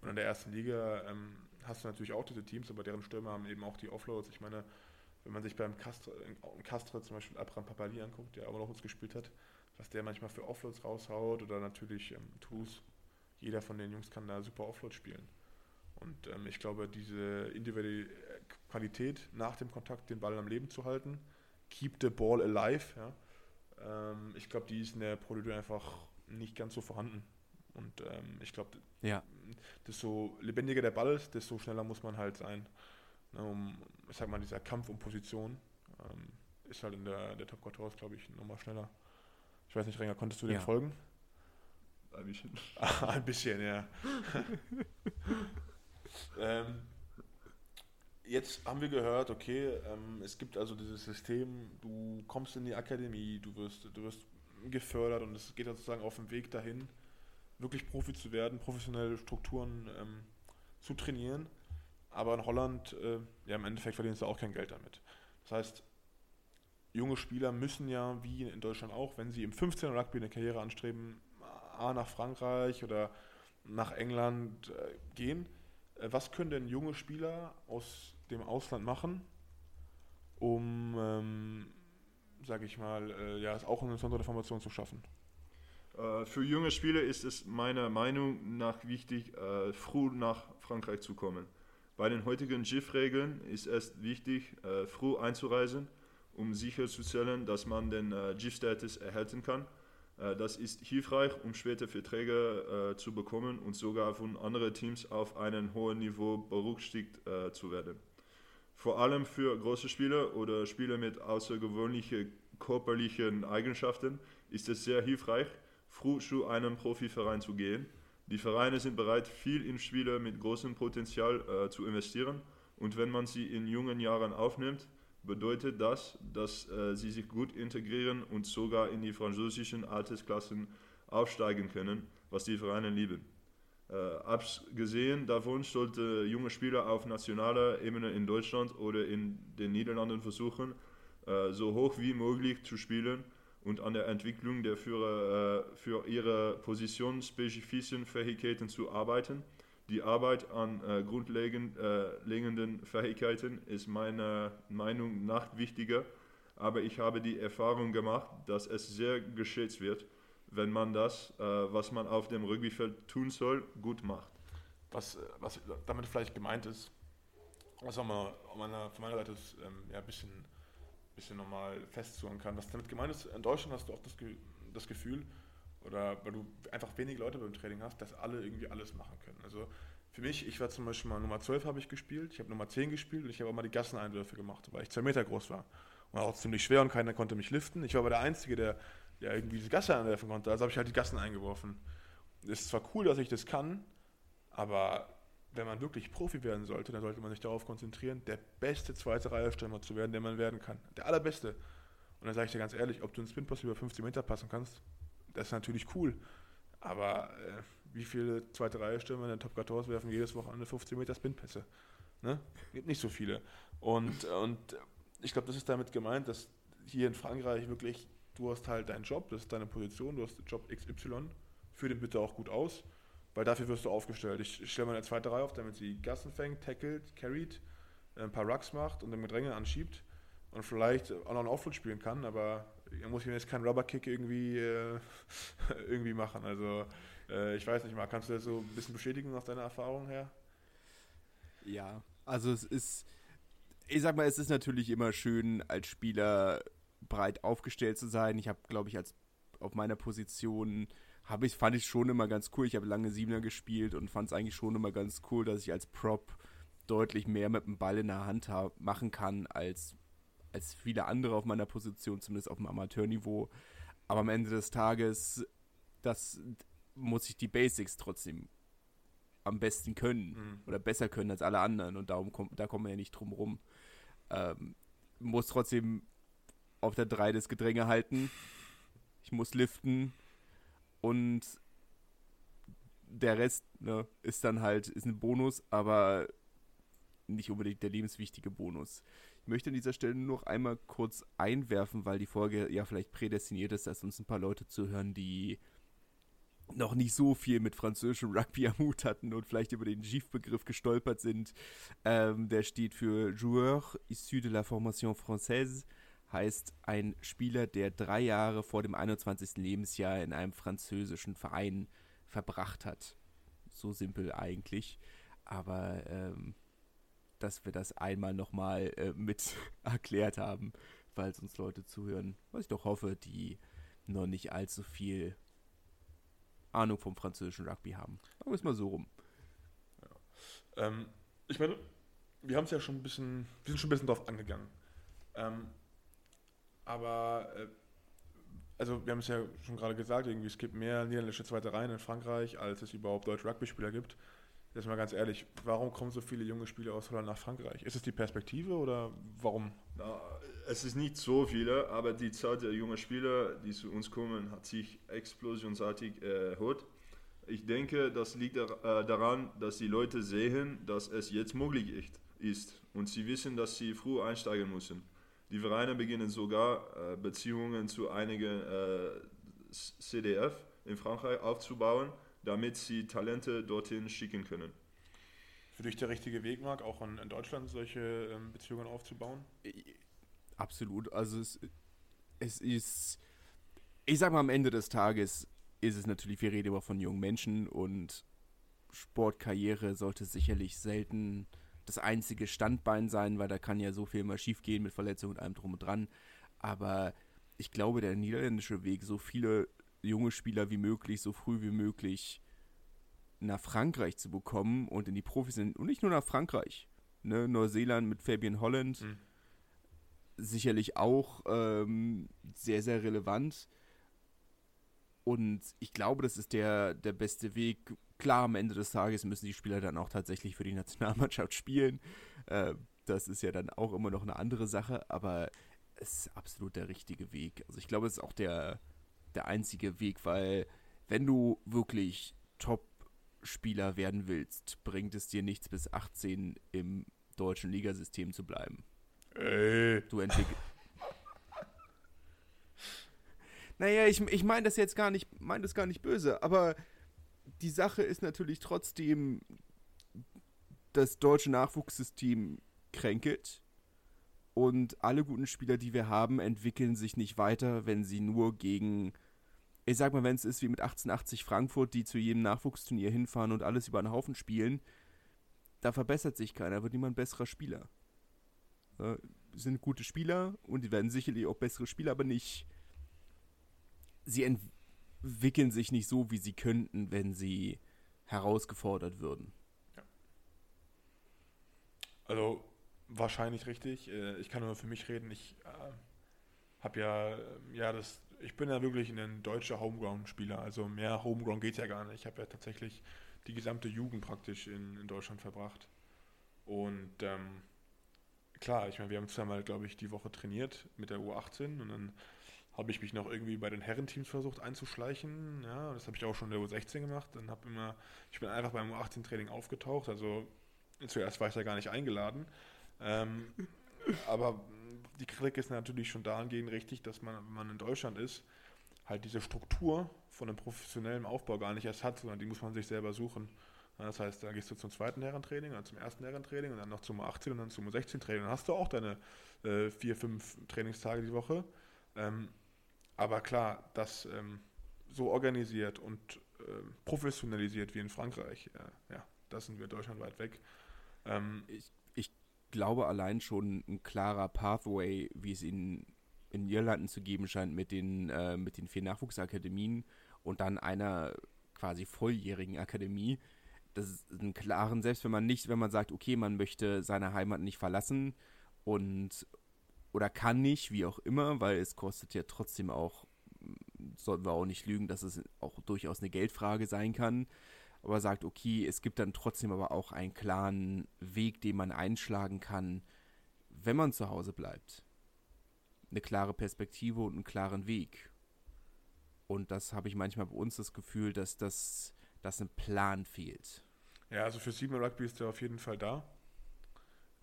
Und in der ersten Liga ähm, hast du natürlich auch diese Teams, aber deren Stürmer haben eben auch die Offloads. Ich meine, wenn man sich beim Castre, Castre zum Beispiel Abraham Papali anguckt, der aber noch uns gespielt hat, was der manchmal für Offloads raushaut oder natürlich ähm, Toulouse, jeder von den Jungs kann da super Offload spielen. Und ähm, ich glaube, diese individuelle äh, Qualität nach dem Kontakt, den Ball am Leben zu halten, keep the ball alive, ja, ähm, ich glaube, die ist in der Pro de Deux einfach nicht ganz so vorhanden. Und ähm, ich glaube, ja, desto lebendiger der Ball ist, desto schneller muss man halt sein. Ne, um, ich sag mal, dieser Kampf um Position ähm, ist halt in der, der Top 14, glaube ich, nochmal schneller. Ich weiß nicht, Renger, konntest du Ja. den folgen? Ein bisschen. Ein bisschen, ja. ähm, jetzt haben wir gehört, okay, ähm, es gibt also dieses System, du kommst in die Akademie, du wirst, du wirst gefördert und es geht sozusagen auf dem Weg dahin, wirklich Profi zu werden, professionelle Strukturen ähm, zu trainieren. Aber in Holland, äh, ja, im Endeffekt verdienst du auch kein Geld damit. Das heißt, junge Spieler müssen ja, wie in Deutschland auch, wenn sie im 15er Rugby eine Karriere anstreben, A nach Frankreich oder nach England äh, gehen. Äh, was können denn junge Spieler aus dem Ausland machen, um, ähm, sage ich mal, äh, ja, auch eine besondere Formation zu schaffen? Äh, für junge Spieler ist es meiner Meinung nach wichtig, äh, früh nach Frankreich zu kommen. Bei den heutigen GIF-Regeln ist es wichtig, äh, früh einzureisen, um sicherzustellen, dass man den GIF-Status erhalten kann. Das ist hilfreich, um später Verträge zu bekommen und sogar von anderen Teams auf einem hohen Niveau berücksichtigt zu werden. Vor allem für große Spieler oder Spieler mit außergewöhnlichen körperlichen Eigenschaften ist es sehr hilfreich, früh zu einem Profiverein zu gehen. Die Vereine sind bereit, viel in Spieler mit großem Potenzial äh, zu investieren und wenn man sie in jungen Jahren aufnimmt, bedeutet das, dass äh, sie sich gut integrieren und sogar in die französischen Altersklassen aufsteigen können, was die Vereine lieben. Äh, abgesehen davon sollte junge Spieler auf nationaler Ebene in Deutschland oder in den Niederlanden versuchen, äh, so hoch wie möglich zu spielen und an der Entwicklung der für, äh, für ihre Position spezifischen Fähigkeiten zu arbeiten. Die Arbeit an grundlegenden äh, Fähigkeiten ist meiner Meinung nach wichtiger, aber ich habe die Erfahrung gemacht, dass es sehr geschätzt wird, wenn man das, äh, was man auf dem Rugbyfeld tun soll, gut macht. Was, äh, was damit vielleicht gemeint ist, was auch mal von meiner Seite ist, ähm, ja, ein bisschen bisschen nochmal festzuhören kann. Was damit gemeint ist, in Deutschland hast du auch das, das Gefühl, oder weil du einfach wenig Leute beim Training hast, dass alle irgendwie alles machen können. Also für mich, ich war zum Beispiel mal Nummer 12 habe ich gespielt, ich habe Nummer 10 gespielt und ich habe auch mal die Gasseneinwürfe gemacht, weil ich zwei Meter groß war. Und auch ziemlich schwer und keiner konnte mich liften. Ich war aber der Einzige, der, der irgendwie diese Gasse einwerfen konnte, also habe ich halt die Gassen eingeworfen. Ist zwar cool, dass ich das kann, aber wenn man wirklich Profi werden sollte, dann sollte man sich darauf konzentrieren, der beste zweite Reihe-Stürmer zu werden, der man werden kann. Der allerbeste. Und dann sage ich dir ganz ehrlich, ob du einen Spinpass über 50 Meter passen kannst, das ist natürlich cool. Aber äh, wie viele zweite Reihe-Stürmer in den Top 14 werfen jedes Wochenende 50 Meter Spinpässe? Ne? Gibt nicht so viele. Und, und ich glaube, das ist damit gemeint, dass hier in Frankreich wirklich, du hast halt deinen Job, das ist deine Position, du hast Job XY, führ den bitte auch gut aus weil dafür wirst du aufgestellt. Ich, ich stelle mal eine zweite Reihe auf, damit sie Gassen fängt, tackelt, carried, äh, ein paar Rucks macht und dann mit Dränge anschiebt und vielleicht auch noch einen Offload spielen kann, aber er muss jetzt keinen Rubberkick irgendwie, äh, irgendwie machen. Also äh, ich weiß nicht mal, kannst du das so ein bisschen bestätigen aus deiner Erfahrung her? Ja, also es ist, ich sag mal, es ist natürlich immer schön, als Spieler breit aufgestellt zu sein. Ich habe, glaube ich, als auf meiner Position habe ich, fand ich schon immer ganz cool. Ich habe lange Siebener gespielt und fand es eigentlich schon immer ganz cool, dass ich als Prop deutlich mehr mit dem Ball in der Hand hab, machen kann als, als viele andere auf meiner Position, zumindest auf dem Amateurniveau. Aber am Ende des Tages, das muss ich die Basics trotzdem am besten können mhm. oder besser können als alle anderen und darum kommt, da kommen wir ja nicht drum rum. Ähm, muss trotzdem auf der 3 das Gedränge halten. Ich muss liften, und der Rest ne, ist dann halt ist ein Bonus, aber nicht unbedingt der lebenswichtige Bonus. Ich möchte an dieser Stelle nur noch einmal kurz einwerfen, weil die Folge ja vielleicht prädestiniert ist, dass uns ein paar Leute zuhören, die noch nicht so viel mit französischem Rugby am Hut hatten und vielleicht über den GIF-Begriff gestolpert sind. Ähm, der steht für Joueur issu de la Formation Française heißt ein Spieler, der drei Jahre vor dem 21. Lebensjahr in einem französischen Verein verbracht hat. So simpel eigentlich. Aber ähm, dass wir das einmal nochmal äh, mit erklärt haben, es uns Leute zuhören, was ich doch hoffe, die noch nicht allzu viel Ahnung vom französischen Rugby haben. Aber ist mal so rum. Ja. Ähm, ich meine, wir haben es ja schon ein bisschen, wir sind schon ein bisschen drauf angegangen. Ähm, aber äh, also wir haben es ja schon gerade gesagt, irgendwie es gibt mehr niederländische zweite Reihen in Frankreich, als es überhaupt deutsche Rugby-Spieler gibt. Jetzt mal ganz ehrlich, warum kommen so viele junge Spieler aus Holland nach Frankreich? Ist es die Perspektive oder warum? Na, es ist nicht so viele, aber die Zahl der jungen Spieler, die zu uns kommen, hat sich explosionsartig erhöht. Ich denke, das liegt äh, daran, dass die Leute sehen, dass es jetzt möglich ist und sie wissen, dass sie früh einsteigen müssen. Die Vereine beginnen sogar äh, Beziehungen zu einigen äh, CDF in Frankreich aufzubauen, damit sie Talente dorthin schicken können. Für dich der richtige Weg, Marc, auch in, in Deutschland solche ähm, Beziehungen aufzubauen? Absolut. Also es, es ist, ich sag mal, am Ende des Tages ist es natürlich, wir reden immer von jungen Menschen und Sportkarriere sollte sicherlich selten das einzige Standbein sein, weil da kann ja so viel mal schief gehen mit Verletzungen und allem drum und dran. Aber ich glaube, der niederländische Weg, so viele junge Spieler wie möglich, so früh wie möglich nach Frankreich zu bekommen und in die Profis sind, und nicht nur nach Frankreich. Ne? Neuseeland mit Fabian Holland, mhm. sicherlich auch ähm, sehr, sehr relevant. Und ich glaube, das ist der, der beste Weg. Klar, am Ende des Tages müssen die Spieler dann auch tatsächlich für die Nationalmannschaft spielen. Äh, das ist ja dann auch immer noch eine andere Sache, aber es ist absolut der richtige Weg. Also ich glaube, es ist auch der, der einzige Weg, weil wenn du wirklich Top-Spieler werden willst, bringt es dir nichts bis 18 im deutschen Ligasystem zu bleiben. Ey. Du entwickelst. Naja, ich, ich meine das jetzt gar nicht, meine das gar nicht böse, aber die Sache ist natürlich trotzdem, das deutsche Nachwuchssystem kränkelt und alle guten Spieler, die wir haben, entwickeln sich nicht weiter, wenn sie nur gegen, ich sag mal, wenn es ist wie mit 1880 Frankfurt, die zu jedem Nachwuchsturnier hinfahren und alles über den Haufen spielen, da verbessert sich keiner, wird niemand besserer Spieler. Äh, sind gute Spieler und die werden sicherlich auch bessere Spieler, aber nicht sie entwickeln sich nicht so, wie sie könnten, wenn sie herausgefordert würden. Ja. Also wahrscheinlich richtig. Äh, ich kann nur für mich reden. Ich äh, habe ja, ja, das, ich bin ja wirklich ein deutscher Homeground-Spieler. Also mehr Homeground geht ja gar nicht. Ich habe ja tatsächlich die gesamte Jugend praktisch in, in Deutschland verbracht. Und ähm, klar, ich meine, wir haben zweimal, glaube ich, die Woche trainiert mit der U18 und dann habe ich mich noch irgendwie bei den Herrenteams versucht einzuschleichen. Ja, das habe ich auch schon in der U16 gemacht. Dann habe immer, ich bin einfach beim U18-Training aufgetaucht. Also zuerst war ich da gar nicht eingeladen. Ähm, aber die Kritik ist natürlich schon dahingehend richtig, dass man, wenn man in Deutschland ist, halt diese Struktur von einem professionellen Aufbau gar nicht erst hat, sondern die muss man sich selber suchen. Das heißt, da gehst du zum zweiten Herrentraining, dann zum ersten Herrentraining und dann noch zum 18 und dann zum 16 Training. Dann hast du auch deine äh, vier, fünf Trainingstage die Woche. Ähm, aber klar, das ähm, so organisiert und ähm, professionalisiert wie in Frankreich, äh, ja, da sind wir deutschlandweit weg. Ähm, ich, ich glaube allein schon ein klarer Pathway, wie es in, in Irlanden zu geben scheint mit den, äh, mit den vier Nachwuchsakademien und dann einer quasi volljährigen Akademie. Das ist einen klaren, selbst wenn man nicht, wenn man sagt, okay, man möchte seine Heimat nicht verlassen und oder kann nicht, wie auch immer, weil es kostet ja trotzdem auch, sollten wir auch nicht lügen, dass es auch durchaus eine Geldfrage sein kann. Aber sagt, okay, es gibt dann trotzdem aber auch einen klaren Weg, den man einschlagen kann, wenn man zu Hause bleibt. Eine klare Perspektive und einen klaren Weg. Und das habe ich manchmal bei uns das Gefühl, dass das dass ein Plan fehlt. Ja, also für Simon Rugby ist er auf jeden Fall da.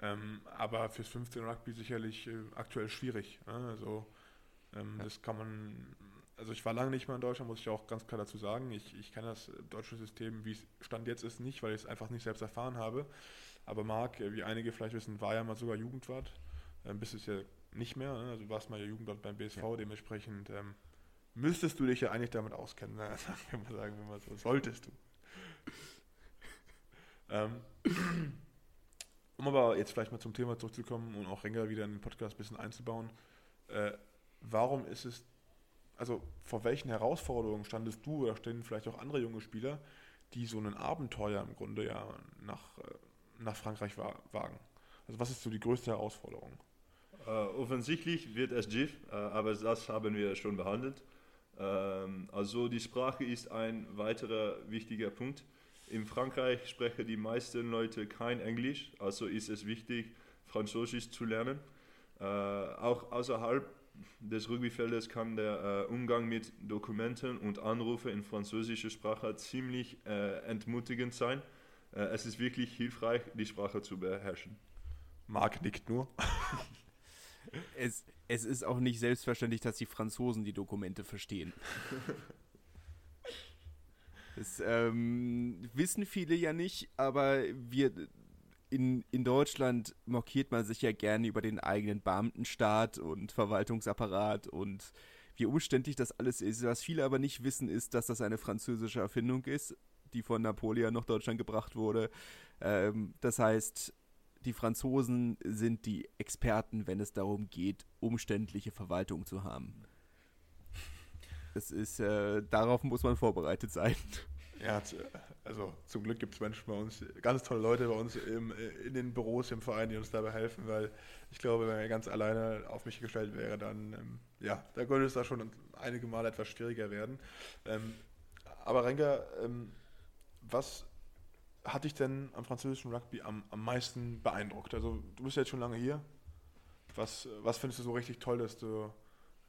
Ähm, aber fürs 15 Rugby sicherlich äh, aktuell schwierig. Ne? Also ähm, ja. das kann man, also ich war lange nicht mehr in Deutschland, muss ich auch ganz klar dazu sagen. Ich, ich kenne das deutsche System, wie es Stand jetzt ist, nicht, weil ich es einfach nicht selbst erfahren habe. Aber Marc, äh, wie einige vielleicht wissen, war ja mal sogar Jugendwart. Ähm, bist es ja nicht mehr, ne? also du warst mal ja Jugendwart beim BSV, ja. dementsprechend ähm, müsstest du dich ja eigentlich damit auskennen. Ne? Sagen wir mal, sagen wir mal so, solltest du. ähm, um aber jetzt vielleicht mal zum Thema zurückzukommen und auch Renger wieder in den Podcast ein bisschen einzubauen, äh, warum ist es, also vor welchen Herausforderungen standest du oder stehen vielleicht auch andere junge Spieler, die so ein Abenteuer im Grunde ja nach, äh, nach Frankreich wagen? Also was ist so die größte Herausforderung? Uh, offensichtlich wird es GIF, uh, aber das haben wir schon behandelt. Uh, also die Sprache ist ein weiterer wichtiger Punkt. In Frankreich sprechen die meisten Leute kein Englisch, also ist es wichtig, Französisch zu lernen. Äh, auch außerhalb des Rugbyfeldes kann der äh, Umgang mit Dokumenten und Anrufen in französischer Sprache ziemlich äh, entmutigend sein. Äh, es ist wirklich hilfreich, die Sprache zu beherrschen. Marc nickt nur. es, es ist auch nicht selbstverständlich, dass die Franzosen die Dokumente verstehen. Das ähm, wissen viele ja nicht, aber wir in, in Deutschland mokiert man sich ja gerne über den eigenen Beamtenstaat und Verwaltungsapparat und wie umständlich das alles ist. Was viele aber nicht wissen, ist, dass das eine französische Erfindung ist, die von Napoleon nach Deutschland gebracht wurde. Ähm, das heißt, die Franzosen sind die Experten, wenn es darum geht, umständliche Verwaltung zu haben. Das ist, äh, darauf muss man vorbereitet sein. Ja, also zum Glück gibt es Menschen bei uns, ganz tolle Leute bei uns im, in den Büros, im Verein, die uns dabei helfen, weil ich glaube, wenn er ganz alleine auf mich gestellt wäre, dann, ähm, ja, da könnte es da schon einige Mal etwas schwieriger werden. Ähm, aber Renker, ähm, was hat dich denn am französischen Rugby am, am meisten beeindruckt? Also du bist ja jetzt schon lange hier. Was, was findest du so richtig toll, dass du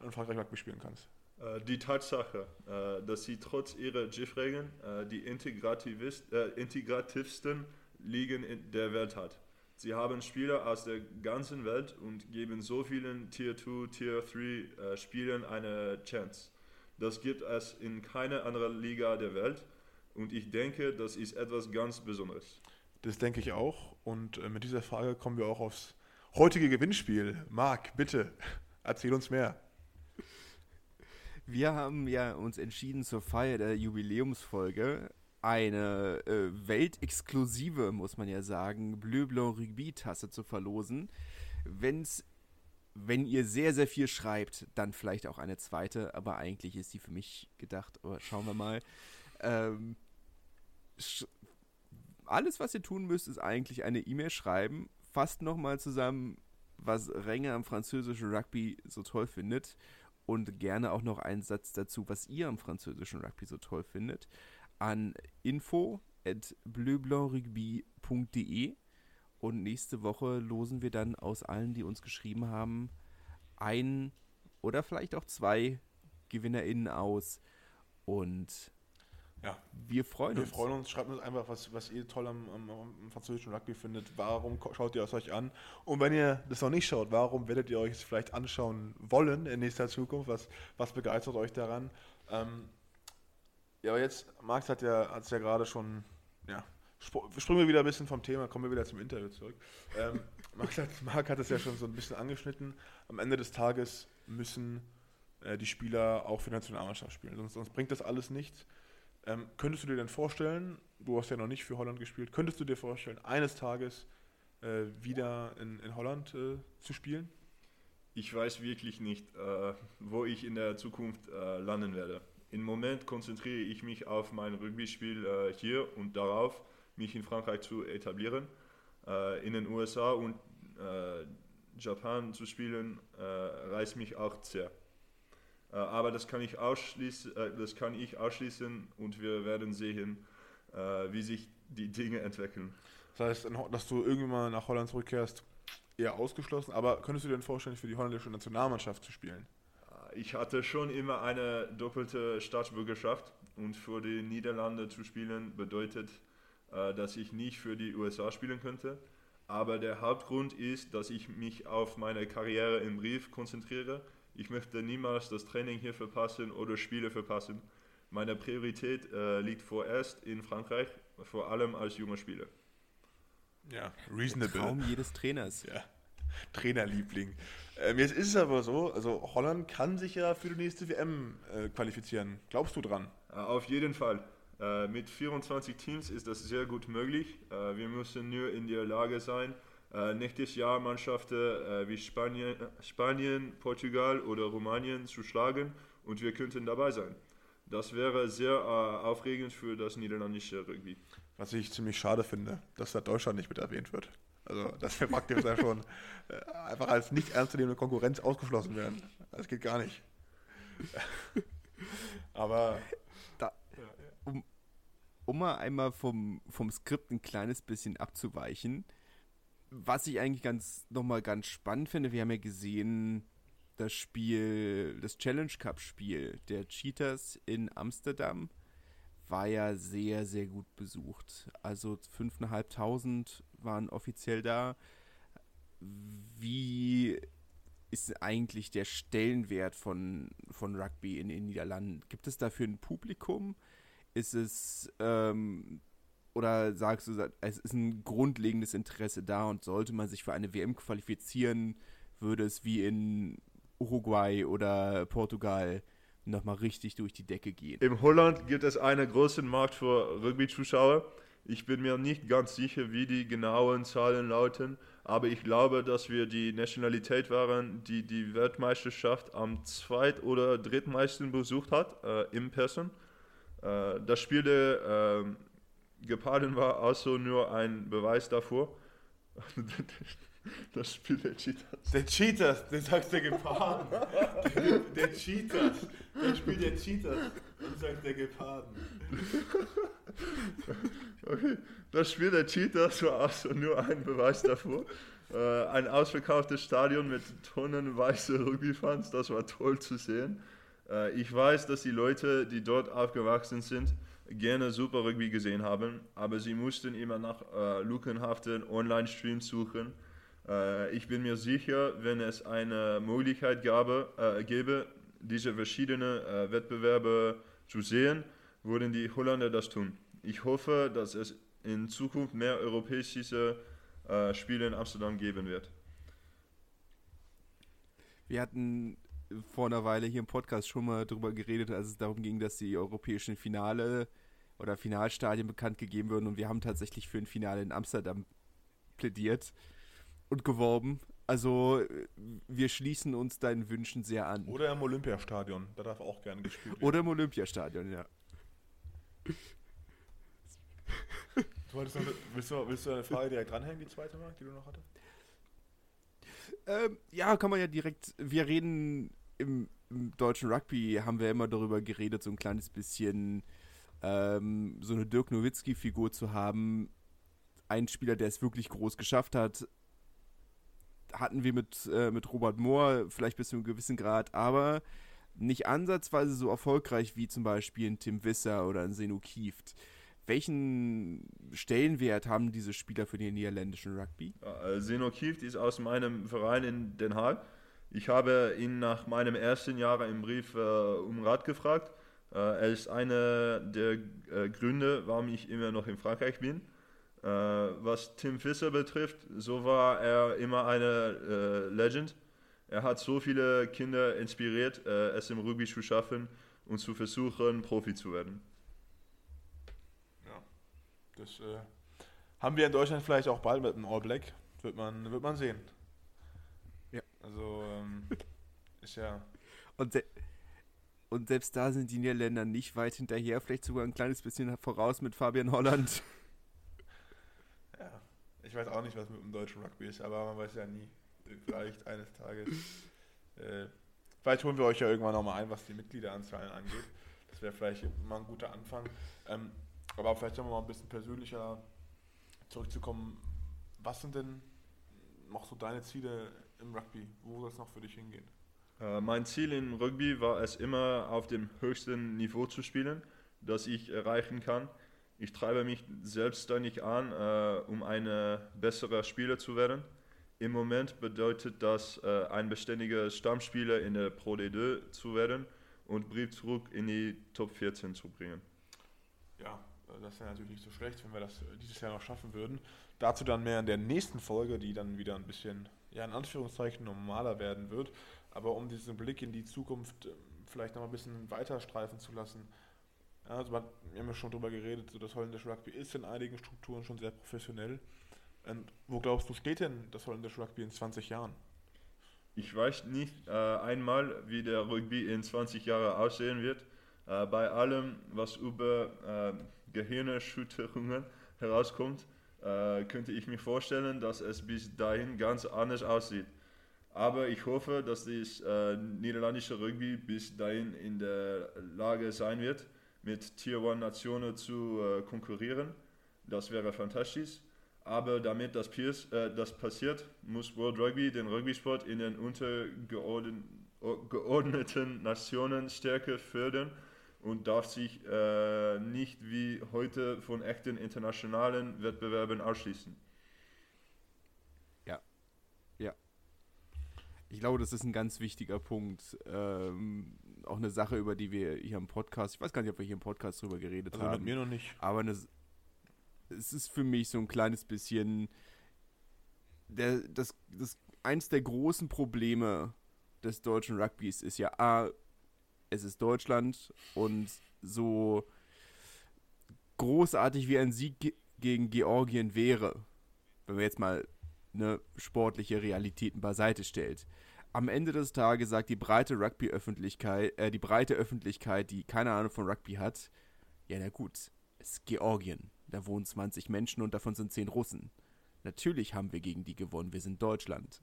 in Frankreich Rugby spielen kannst? Äh, die Tatsache, äh, dass sie trotz ihrer GIF-Regeln äh, die integrativsten Ligen der Welt hat. Sie haben Spieler aus der ganzen Welt und geben so vielen Tier 2, Tier 3 Spielern eine Chance. Das gibt es in keiner anderen Liga der Welt und ich denke, das ist etwas ganz Besonderes. Das denke ich auch und mit dieser Frage kommen wir auch aufs heutige Gewinnspiel. Marc, bitte, erzähl uns mehr. Wir haben ja uns entschieden, zur Feier der Jubiläumsfolge eine äh, weltexklusive, muss man ja sagen, Bleu Blanc Rugby Tasse zu verlosen. Wenn's, wenn ihr sehr, sehr viel schreibt, dann vielleicht auch eine zweite, aber eigentlich ist die für mich gedacht. Aber schauen wir mal. Ähm, alles, was ihr tun müsst, ist eigentlich eine E-Mail schreiben. Fasst nochmal zusammen, was Renge am französischen Rugby so toll findet und gerne auch noch einen Satz dazu, was ihr am französischen Rugby so toll findet, an info at bleublancrugby.de und nächste Woche losen wir dann aus allen, die uns geschrieben haben, ein oder vielleicht auch zwei GewinnerInnen aus. Und ja. Wir freuen wir uns. Wir freuen uns. Schreibt uns einfach, was, was ihr toll am, am, am, französischen Rugby findet. Warum schaut ihr es euch an? Und wenn ihr das noch nicht schaut, warum werdet ihr euch es vielleicht anschauen wollen in nächster Zukunft? Was, was begeistert euch daran? Ähm, ja, aber jetzt, Max hat ja, hat's ja gerade schon, ja, springen wir wieder ein bisschen vom Thema, kommen wir wieder zum Interview zurück. Ähm, Marc, hat, Marc hat es ja schon so ein bisschen angeschnitten. Am Ende des Tages müssen äh, die Spieler auch für die Nationalmannschaft spielen, sonst, sonst bringt das alles nichts. Ähm, könntest du dir denn vorstellen, du hast ja noch nicht für Holland gespielt, könntest du dir vorstellen, eines Tages äh, wieder in, in Holland äh, zu spielen? Ich weiß wirklich nicht, äh, wo ich in der Zukunft äh, landen werde. Im Moment konzentriere ich mich auf mein Rugby-Spiel äh, hier und darauf, mich in Frankreich zu etablieren. Äh, in den USA und Japan zu spielen, reißt mich auch sehr. Äh, aber das kann, ich ausschließen, äh, das kann ich ausschließen und wir werden sehen, äh, wie sich die Dinge entwickeln. Das heißt, dass du irgendwann mal nach Holland zurückkehrst, eher ausgeschlossen. Aber könntest du dir denn vorstellen, für die holländische Nationalmannschaft zu spielen? Ich hatte schon immer eine doppelte Staatsbürgerschaft und für die Niederlande zu spielen bedeutet, dass ich nicht für die USA spielen könnte. Aber der Hauptgrund ist, dass ich mich auf meine Karriere im Brief konzentriere ich möchte niemals das Training hier verpassen oder Spiele verpassen. Meine Priorität äh, liegt vorerst in Frankreich, vor allem als junger Spieler. Ja, reasonable. Der Traum jedes Trainers. Ja. Trainerliebling. Ähm, jetzt ist es aber so, also Holland kann sich ja für die nächste WM äh, qualifizieren. Glaubst du dran? Äh, auf jeden Fall. Äh, mit 24 Teams ist das sehr gut möglich. Äh, wir müssen nur in der Lage sein, äh, nächstes Jahr Mannschaften äh, wie Spanien, Spanien, Portugal oder Rumänien zu schlagen und wir könnten dabei sein. Das wäre sehr äh, aufregend für das niederländische Rugby. Was ich ziemlich schade finde, dass da Deutschland nicht mit erwähnt wird. Also, dass wir praktisch da schon äh, einfach als nicht ernstzunehmende Konkurrenz ausgeschlossen werden. Das geht gar nicht. Aber. Da, um, um mal einmal vom, vom Skript ein kleines bisschen abzuweichen, was ich eigentlich ganz nochmal ganz spannend finde, wir haben ja gesehen, das Spiel, das Challenge Cup Spiel der Cheetahs in Amsterdam war ja sehr, sehr gut besucht. Also 5.500 waren offiziell da. Wie ist eigentlich der Stellenwert von, von Rugby in den Niederlanden? Gibt es dafür ein Publikum? Ist es, ähm, oder sagst du, es ist ein grundlegendes Interesse da und sollte man sich für eine WM qualifizieren, würde es wie in Uruguay oder Portugal nochmal richtig durch die Decke gehen? In Holland gibt es einen großen Markt für Rugby-Zuschauer. Ich bin mir nicht ganz sicher, wie die genauen Zahlen lauten, aber ich glaube, dass wir die Nationalität waren, die die Weltmeisterschaft am zweit- oder drittmeisten besucht hat, äh, in Person. Äh, das Spiel der äh, Geparden war also nur ein Beweis davor. Das Spiel der Cheaters. Der Cheaters, du sagst der Geparden. Der, der Cheaters. Das Spiel der Cheaters. Du sagst der Geparden. Okay, das Spiel der Cheaters war also nur ein Beweis davor. Äh, ein ausverkauftes Stadion mit Tonnen weiße Rugby-Fans, das war toll zu sehen. Äh, ich weiß, dass die Leute, die dort aufgewachsen sind, gerne Super Rugby gesehen haben, aber sie mussten immer nach äh, lukenhaften Online-Streams suchen äh, ich bin mir sicher, wenn es eine Möglichkeit gabe, äh, gäbe, diese verschiedenen äh, Wettbewerbe zu sehen, würden die Holländer das tun. Ich hoffe, dass es in Zukunft mehr europäische äh, Spiele in Amsterdam geben wird. Wir hatten vor einer Weile hier im Podcast schon mal darüber geredet, als es darum ging, dass die europäischen Finale oder Finalstadien bekannt gegeben würden und wir haben tatsächlich für ein Finale in Amsterdam plädiert und geworben. Also wir schließen uns deinen Wünschen sehr an. Oder im Olympiastadion, da darf auch gerne gespielt werden. Oder im Olympiastadion, ja. Du noch, willst, du, willst du eine Frage direkt dranhängen, die zweite Mal, die du noch hattest? Ähm, ja, kann man ja direkt. Wir reden im, im, deutschen Rugby, haben wir immer darüber geredet, so ein kleines bisschen ähm, so eine Dirk Nowitzki-Figur zu haben. Ein Spieler, der es wirklich groß geschafft hat, hatten wir mit, äh, mit Robert Moore, vielleicht bis zu einem gewissen Grad, aber nicht ansatzweise so erfolgreich wie zum Beispiel ein Tim Wisser oder ein Senu Kieft. Welchen Stellenwert haben diese Spieler für den niederländischen Rugby? Seno äh, Kieft ist aus meinem Verein in Den Haag. Ich habe ihn nach meinem ersten Jahr im Brief äh, um Rat gefragt. Äh, er ist einer der äh, Gründe, warum ich immer noch in Frankreich bin. Äh, was Tim Fischer betrifft, so war er immer eine äh, Legend. Er hat so viele Kinder inspiriert, äh, es im Rugby zu schaffen und zu versuchen, Profi zu werden. Ja, das äh, haben wir in Deutschland vielleicht auch bald mit dem All Black. Wird man, wird man sehen. Ja. Also, ähm, ist ja. Und, und selbst da sind die Niederländer nicht weit hinterher, vielleicht sogar ein kleines bisschen voraus mit Fabian Holland. Ich weiß auch nicht, was mit dem deutschen Rugby ist, aber man weiß ja nie. Vielleicht eines Tages. Äh, vielleicht holen wir euch ja irgendwann nochmal ein, was die Mitgliederanzahlen angeht. Das wäre vielleicht mal ein guter Anfang. Ähm, aber vielleicht nochmal ein bisschen persönlicher zurückzukommen. Was sind denn noch so deine Ziele im Rugby? Wo soll es noch für dich hingehen? Äh, mein Ziel im Rugby war es immer, auf dem höchsten Niveau zu spielen, das ich erreichen kann. Ich treibe mich selbstständig an, äh, um ein besserer Spieler zu werden. Im Moment bedeutet das, äh, ein beständiger Stammspieler in der Pro D2 zu werden und Brief zurück in die Top 14 zu bringen. Ja, das wäre natürlich nicht so schlecht, wenn wir das dieses Jahr noch schaffen würden. Dazu dann mehr in der nächsten Folge, die dann wieder ein bisschen, ja, in Anführungszeichen normaler werden wird. Aber um diesen Blick in die Zukunft äh, vielleicht noch ein bisschen weiter streifen zu lassen, also wir haben ja schon darüber geredet, so das holländische Rugby ist in einigen Strukturen schon sehr professionell. Und wo glaubst du, steht denn das holländische Rugby in 20 Jahren? Ich weiß nicht äh, einmal, wie der Rugby in 20 Jahren aussehen wird. Äh, bei allem, was über äh, Gehirnerschütterungen herauskommt, äh, könnte ich mir vorstellen, dass es bis dahin ganz anders aussieht. Aber ich hoffe, dass das äh, niederländische Rugby bis dahin in der Lage sein wird, mit Tier 1 Nationen zu äh, konkurrieren. Das wäre fantastisch. Aber damit das, Piers, äh, das passiert, muss World Rugby den Rugby-Sport in den untergeordneten Nationen stärker fördern und darf sich äh, nicht wie heute von echten internationalen Wettbewerben ausschließen. Ja, ja. Ich glaube, das ist ein ganz wichtiger Punkt. Ähm, auch eine Sache, über die wir hier im Podcast, ich weiß gar nicht, ob wir hier im Podcast drüber geredet Also haben. mit mir noch nicht. Aber eine, es ist für mich so ein kleines bisschen der, das, das, eins der großen Probleme des deutschen Rugbys ist ja A, es ist Deutschland und so großartig wie ein Sieg ge gegen Georgien wäre, wenn man jetzt mal eine sportliche Realitäten beiseite stellt. Am Ende des Tages sagt die breite Rugby-Öffentlichkeit, äh, die breite Öffentlichkeit, die keine Ahnung von Rugby hat, ja na gut, es ist Georgien. Da wohnen 20 Menschen und davon sind 10 Russen. Natürlich haben wir gegen die gewonnen, wir sind Deutschland.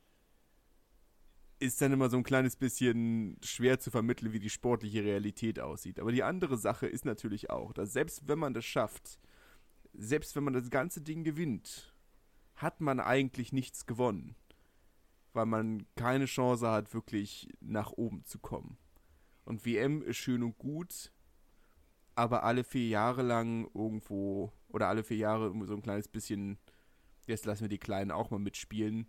Ist dann immer so ein kleines bisschen schwer zu vermitteln, wie die sportliche Realität aussieht. Aber die andere Sache ist natürlich auch, dass selbst wenn man das schafft, selbst wenn man das ganze Ding gewinnt, hat man eigentlich nichts gewonnen. Weil man keine Chance hat, wirklich nach oben zu kommen. Und WM ist schön und gut, aber alle vier Jahre lang irgendwo, oder alle vier Jahre so ein kleines bisschen, jetzt lassen wir die Kleinen auch mal mitspielen.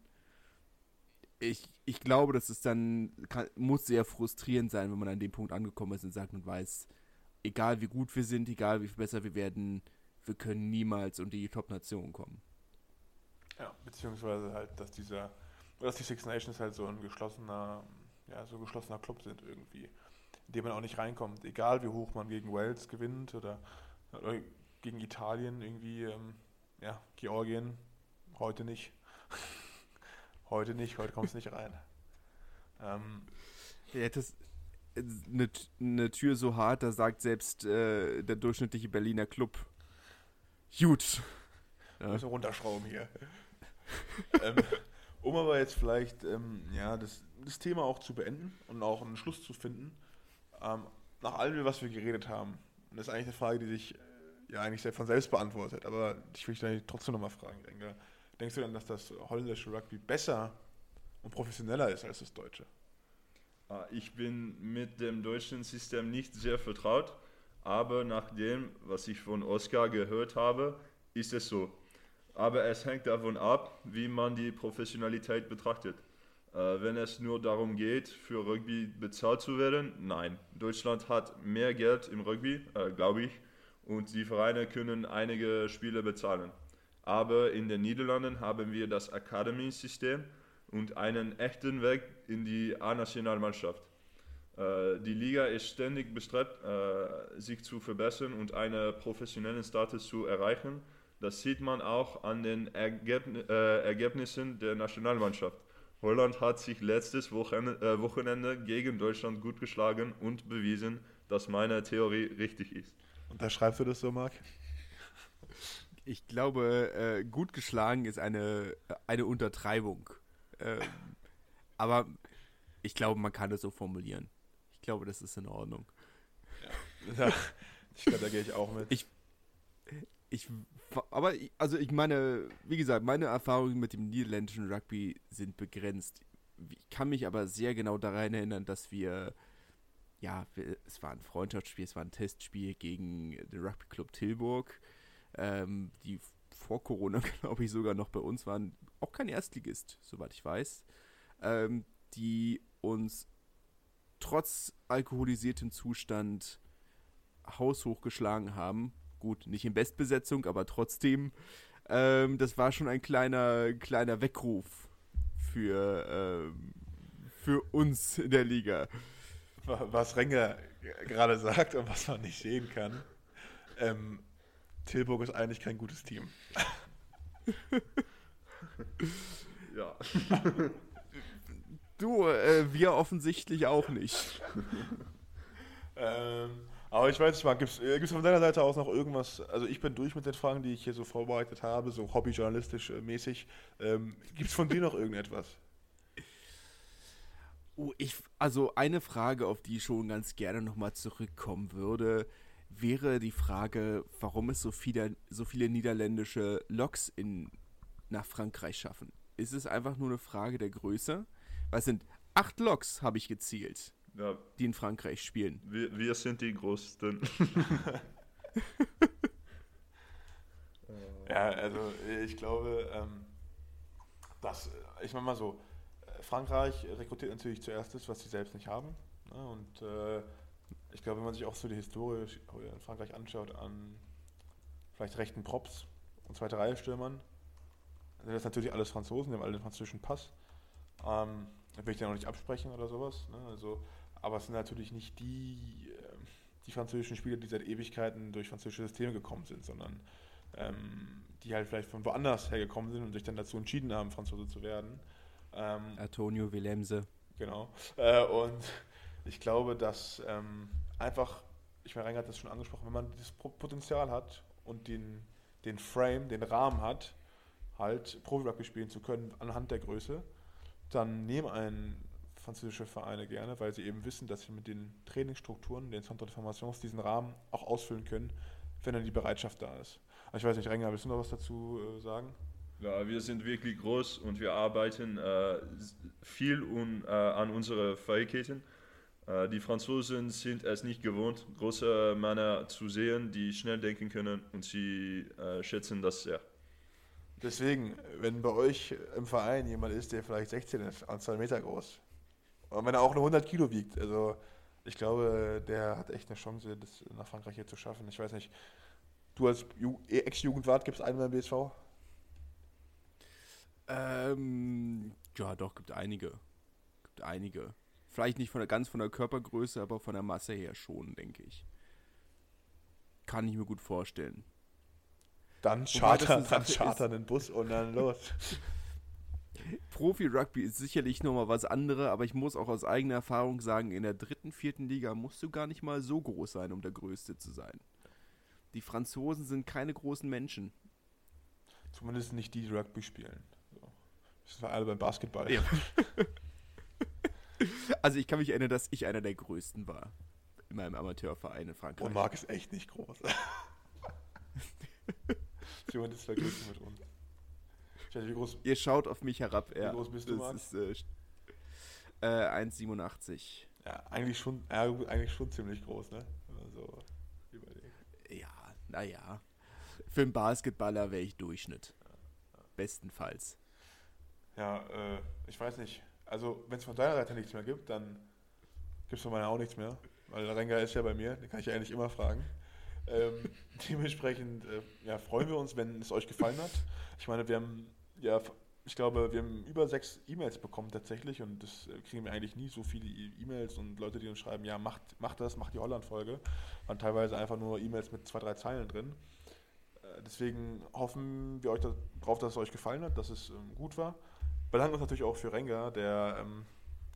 Ich, ich glaube, dass es dann kann, muss sehr frustrierend sein, wenn man an dem Punkt angekommen ist und sagt und weiß, egal wie gut wir sind, egal wie viel besser wir werden, wir können niemals unter die Top-Nation kommen. Ja, beziehungsweise halt, dass dieser, dass die Six Nations halt so ein geschlossener, ja, so geschlossener Club sind irgendwie, in dem man auch nicht reinkommt. Egal wie hoch man gegen Wales gewinnt oder, oder gegen Italien irgendwie, ähm, ja, Georgien, heute nicht. heute nicht, heute kommst du nicht rein. Ähm, ja, das eine, eine Tür so hart, da sagt selbst äh, der durchschnittliche Berliner Club, gut. Ja. Müssen runterschrauben hier. Ähm, um aber jetzt vielleicht ähm, ja, das, das Thema auch zu beenden und auch einen Schluss zu finden, ähm, nach allem, was wir geredet haben, und das ist eigentlich eine Frage, die sich äh, ja eigentlich von selbst beantwortet, aber ich will dich trotzdem nochmal fragen, Engel. Denkst du denn, dass das holländische Rugby besser und professioneller ist als das deutsche? Ah, ich bin mit dem deutschen System nicht sehr vertraut, aber nach dem, was ich von Oscar gehört habe, ist es so. Aber es hängt davon ab, wie man die Professionalität betrachtet. Äh, wenn es nur darum geht, für Rugby bezahlt zu werden, nein. Deutschland hat mehr Geld im Rugby, äh, glaube ich, und die Vereine können einige Spiele bezahlen. Aber in den Niederlanden haben wir das Academy-System und einen echten Weg in die A-Nationalmannschaft. Äh, die Liga ist ständig bestrebt, äh, sich zu verbessern und einen professionellen Status zu erreichen. Das sieht man auch an den Ergebn äh, Ergebnissen der Nationalmannschaft. Holland hat sich letztes Wochenende, äh, Wochenende, gegen Deutschland gut geschlagen und bewiesen, dass meine Theorie richtig ist. Und da schreibst du das so, Marc? Ich glaube, äh, gut geschlagen ist eine, eine Untertreibung. Ähm, aber ich glaube, man kann es so formulieren. Ich glaube, das ist in Ordnung. Ja, ich glaube, da gehe ich auch mit. Ich, ich, aber, also ich meine, wie gesagt, meine Erfahrungen mit dem niederländischen Rugby sind begrenzt. Ich kann mich aber sehr genau daran erinnern, dass wir, ja, es war ein Freundschaftsspiel, es war ein Testspiel gegen den Rugby Club Tilburg, ähm, die vor Corona, glaube ich, sogar noch bei uns waren, auch kein Erstligist, soweit ich weiß, ähm, die uns trotz alkoholisiertem Zustand haushoch geschlagen haben. Gut, nicht in Bestbesetzung, aber trotzdem. Ähm, das war schon ein kleiner, kleiner Weckruf für, ähm, für uns in der Liga. Was Renger gerade sagt und was man nicht sehen kann. Ähm, Tilburg ist eigentlich kein gutes Team. ja. Du, äh, wir offensichtlich auch nicht. ähm, aber ich weiß nicht, Marc, gibt es äh, von deiner Seite aus noch irgendwas? Also ich bin durch mit den Fragen, die ich hier so vorbereitet habe, so hobbyjournalistisch äh, mäßig. Ähm, gibt es von dir noch irgendetwas? Oh, ich, also eine Frage, auf die ich schon ganz gerne nochmal zurückkommen würde, wäre die Frage, warum es so viele, so viele niederländische Loks in, nach Frankreich schaffen. Ist es einfach nur eine Frage der Größe? Was sind acht Loks, habe ich gezielt, ja. die in Frankreich spielen. Wir, wir sind die Größten. ja, also ich glaube, ähm, dass, ich meine mal so, Frankreich rekrutiert natürlich zuerst das, was sie selbst nicht haben. Ne? Und äh, ich glaube, wenn man sich auch so die Historie in Frankreich anschaut, an vielleicht rechten Props und zweite Reihe Stürmern, sind das natürlich alles Franzosen, die haben alle den französischen Pass. Ähm, da will ich ja noch nicht absprechen oder sowas. Ne? Also, aber es sind natürlich nicht die, äh, die französischen Spieler, die seit Ewigkeiten durch französische Systeme gekommen sind, sondern ähm, die halt vielleicht von woanders hergekommen sind und sich dann dazu entschieden haben, Franzose zu werden. Ähm, Antonio Willemse. Genau. Äh, und ich glaube, dass ähm, einfach, ich meine, Renger hat das schon angesprochen, wenn man das Potenzial hat und den, den Frame, den Rahmen hat, halt Profi-Rugby spielen zu können anhand der Größe, dann nehmen einen französische Vereine gerne, weil sie eben wissen, dass sie mit den Trainingsstrukturen, den Centre de Formations diesen Rahmen auch ausfüllen können, wenn dann die Bereitschaft da ist. Ich weiß nicht, Renger, willst du noch was dazu äh, sagen? Ja, wir sind wirklich groß und wir arbeiten äh, viel un, äh, an unseren Fähigkeiten. Äh, die Franzosen sind es nicht gewohnt, große Männer zu sehen, die schnell denken können und sie äh, schätzen das sehr. Deswegen, wenn bei euch im Verein jemand ist, der vielleicht 16 ist, an 2 Meter groß, und wenn er auch nur 100 Kilo wiegt, also ich glaube, der hat echt eine Chance, das nach Frankreich hier zu schaffen. Ich weiß nicht, du als Ex-Jugendwart, gibt es einen beim BSV? Ähm, ja, doch, gibt einige. Gibt einige. Vielleicht nicht von der, ganz von der Körpergröße, aber von der Masse her schon, denke ich. Kann ich mir gut vorstellen. Dann charter, dann charter einen Bus und dann los. Profi-Rugby ist sicherlich nochmal was anderes, aber ich muss auch aus eigener Erfahrung sagen, in der dritten, vierten Liga musst du gar nicht mal so groß sein, um der Größte zu sein. Die Franzosen sind keine großen Menschen. Zumindest nicht die, die Rugby spielen. Das wir alle beim Basketball. Ja. also ich kann mich erinnern, dass ich einer der Größten war in meinem Amateurverein in Frankreich. Und Marc ist echt nicht groß. Jemand ist verglichen mit uns. Weiß, wie groß, Ihr schaut auf mich herab. Wie ja. groß bist du, Marc? äh, äh, 1,87. Ja, eigentlich schon, ja, eigentlich schon ziemlich groß, ne? Also, ja, naja. Für einen Basketballer wäre ich Durchschnitt. Ja, ja. Bestenfalls. Ja, äh, ich weiß nicht. Also, wenn es von deiner Seite nichts mehr gibt, dann gibt es von meiner auch nichts mehr. Weil der Renga ist ja bei mir, den kann ich ja eigentlich immer fragen. Ähm, dementsprechend äh, ja, freuen wir uns, wenn es euch gefallen hat. Ich meine, wir haben ja, ich glaube, wir haben über sechs E-Mails bekommen tatsächlich und das äh, kriegen wir eigentlich nie so viele e- E-Mails und Leute, die uns schreiben, ja, macht, macht das, macht die Holland-Folge. Waren teilweise einfach nur E-Mails mit zwei, drei Zeilen drin. Äh, deswegen hoffen wir euch darauf, dass es euch gefallen hat, dass es ähm, gut war. Bedanken uns natürlich auch für Renga, der ähm,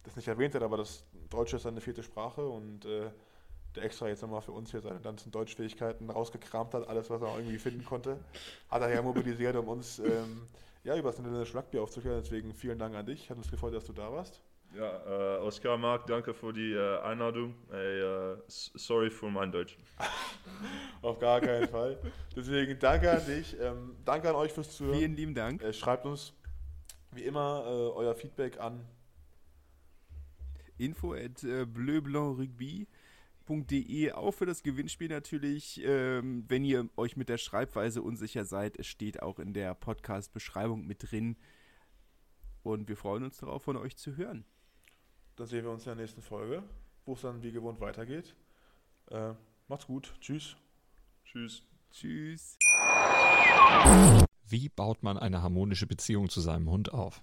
das nicht erwähnt hat, aber das Deutsche ist seine vierte Sprache und äh, der extra jetzt nochmal für uns hier seine ganzen Deutschfähigkeiten rausgekramt hat, alles, was er irgendwie finden konnte, hat er ja mobilisiert, um uns ähm, ja, über das Niederländische Rugby aufzuklären. Deswegen vielen Dank an dich. Hat uns gefreut, dass du da warst. Ja, äh, Oskar, Marc, danke für die äh, Einladung. Hey, äh, sorry für mein Deutsch. Auf gar keinen Fall. Deswegen danke an dich. Ähm, danke an euch fürs Zuhören. Vielen lieben Dank. Äh, schreibt uns wie immer äh, euer Feedback an info at äh, bleublanc www.ftf.de auch für das Gewinnspiel natürlich. Ähm, wenn ihr euch mit der Schreibweise unsicher seid, es steht auch in der Podcast-Beschreibung mit drin. Und wir freuen uns darauf, von euch zu hören. Dann sehen wir uns in der nächsten Folge, wo es dann wie gewohnt weitergeht. Äh, macht's gut. Tschüss. Tschüss. Tschüss. Wie baut man eine harmonische Beziehung zu seinem Hund auf?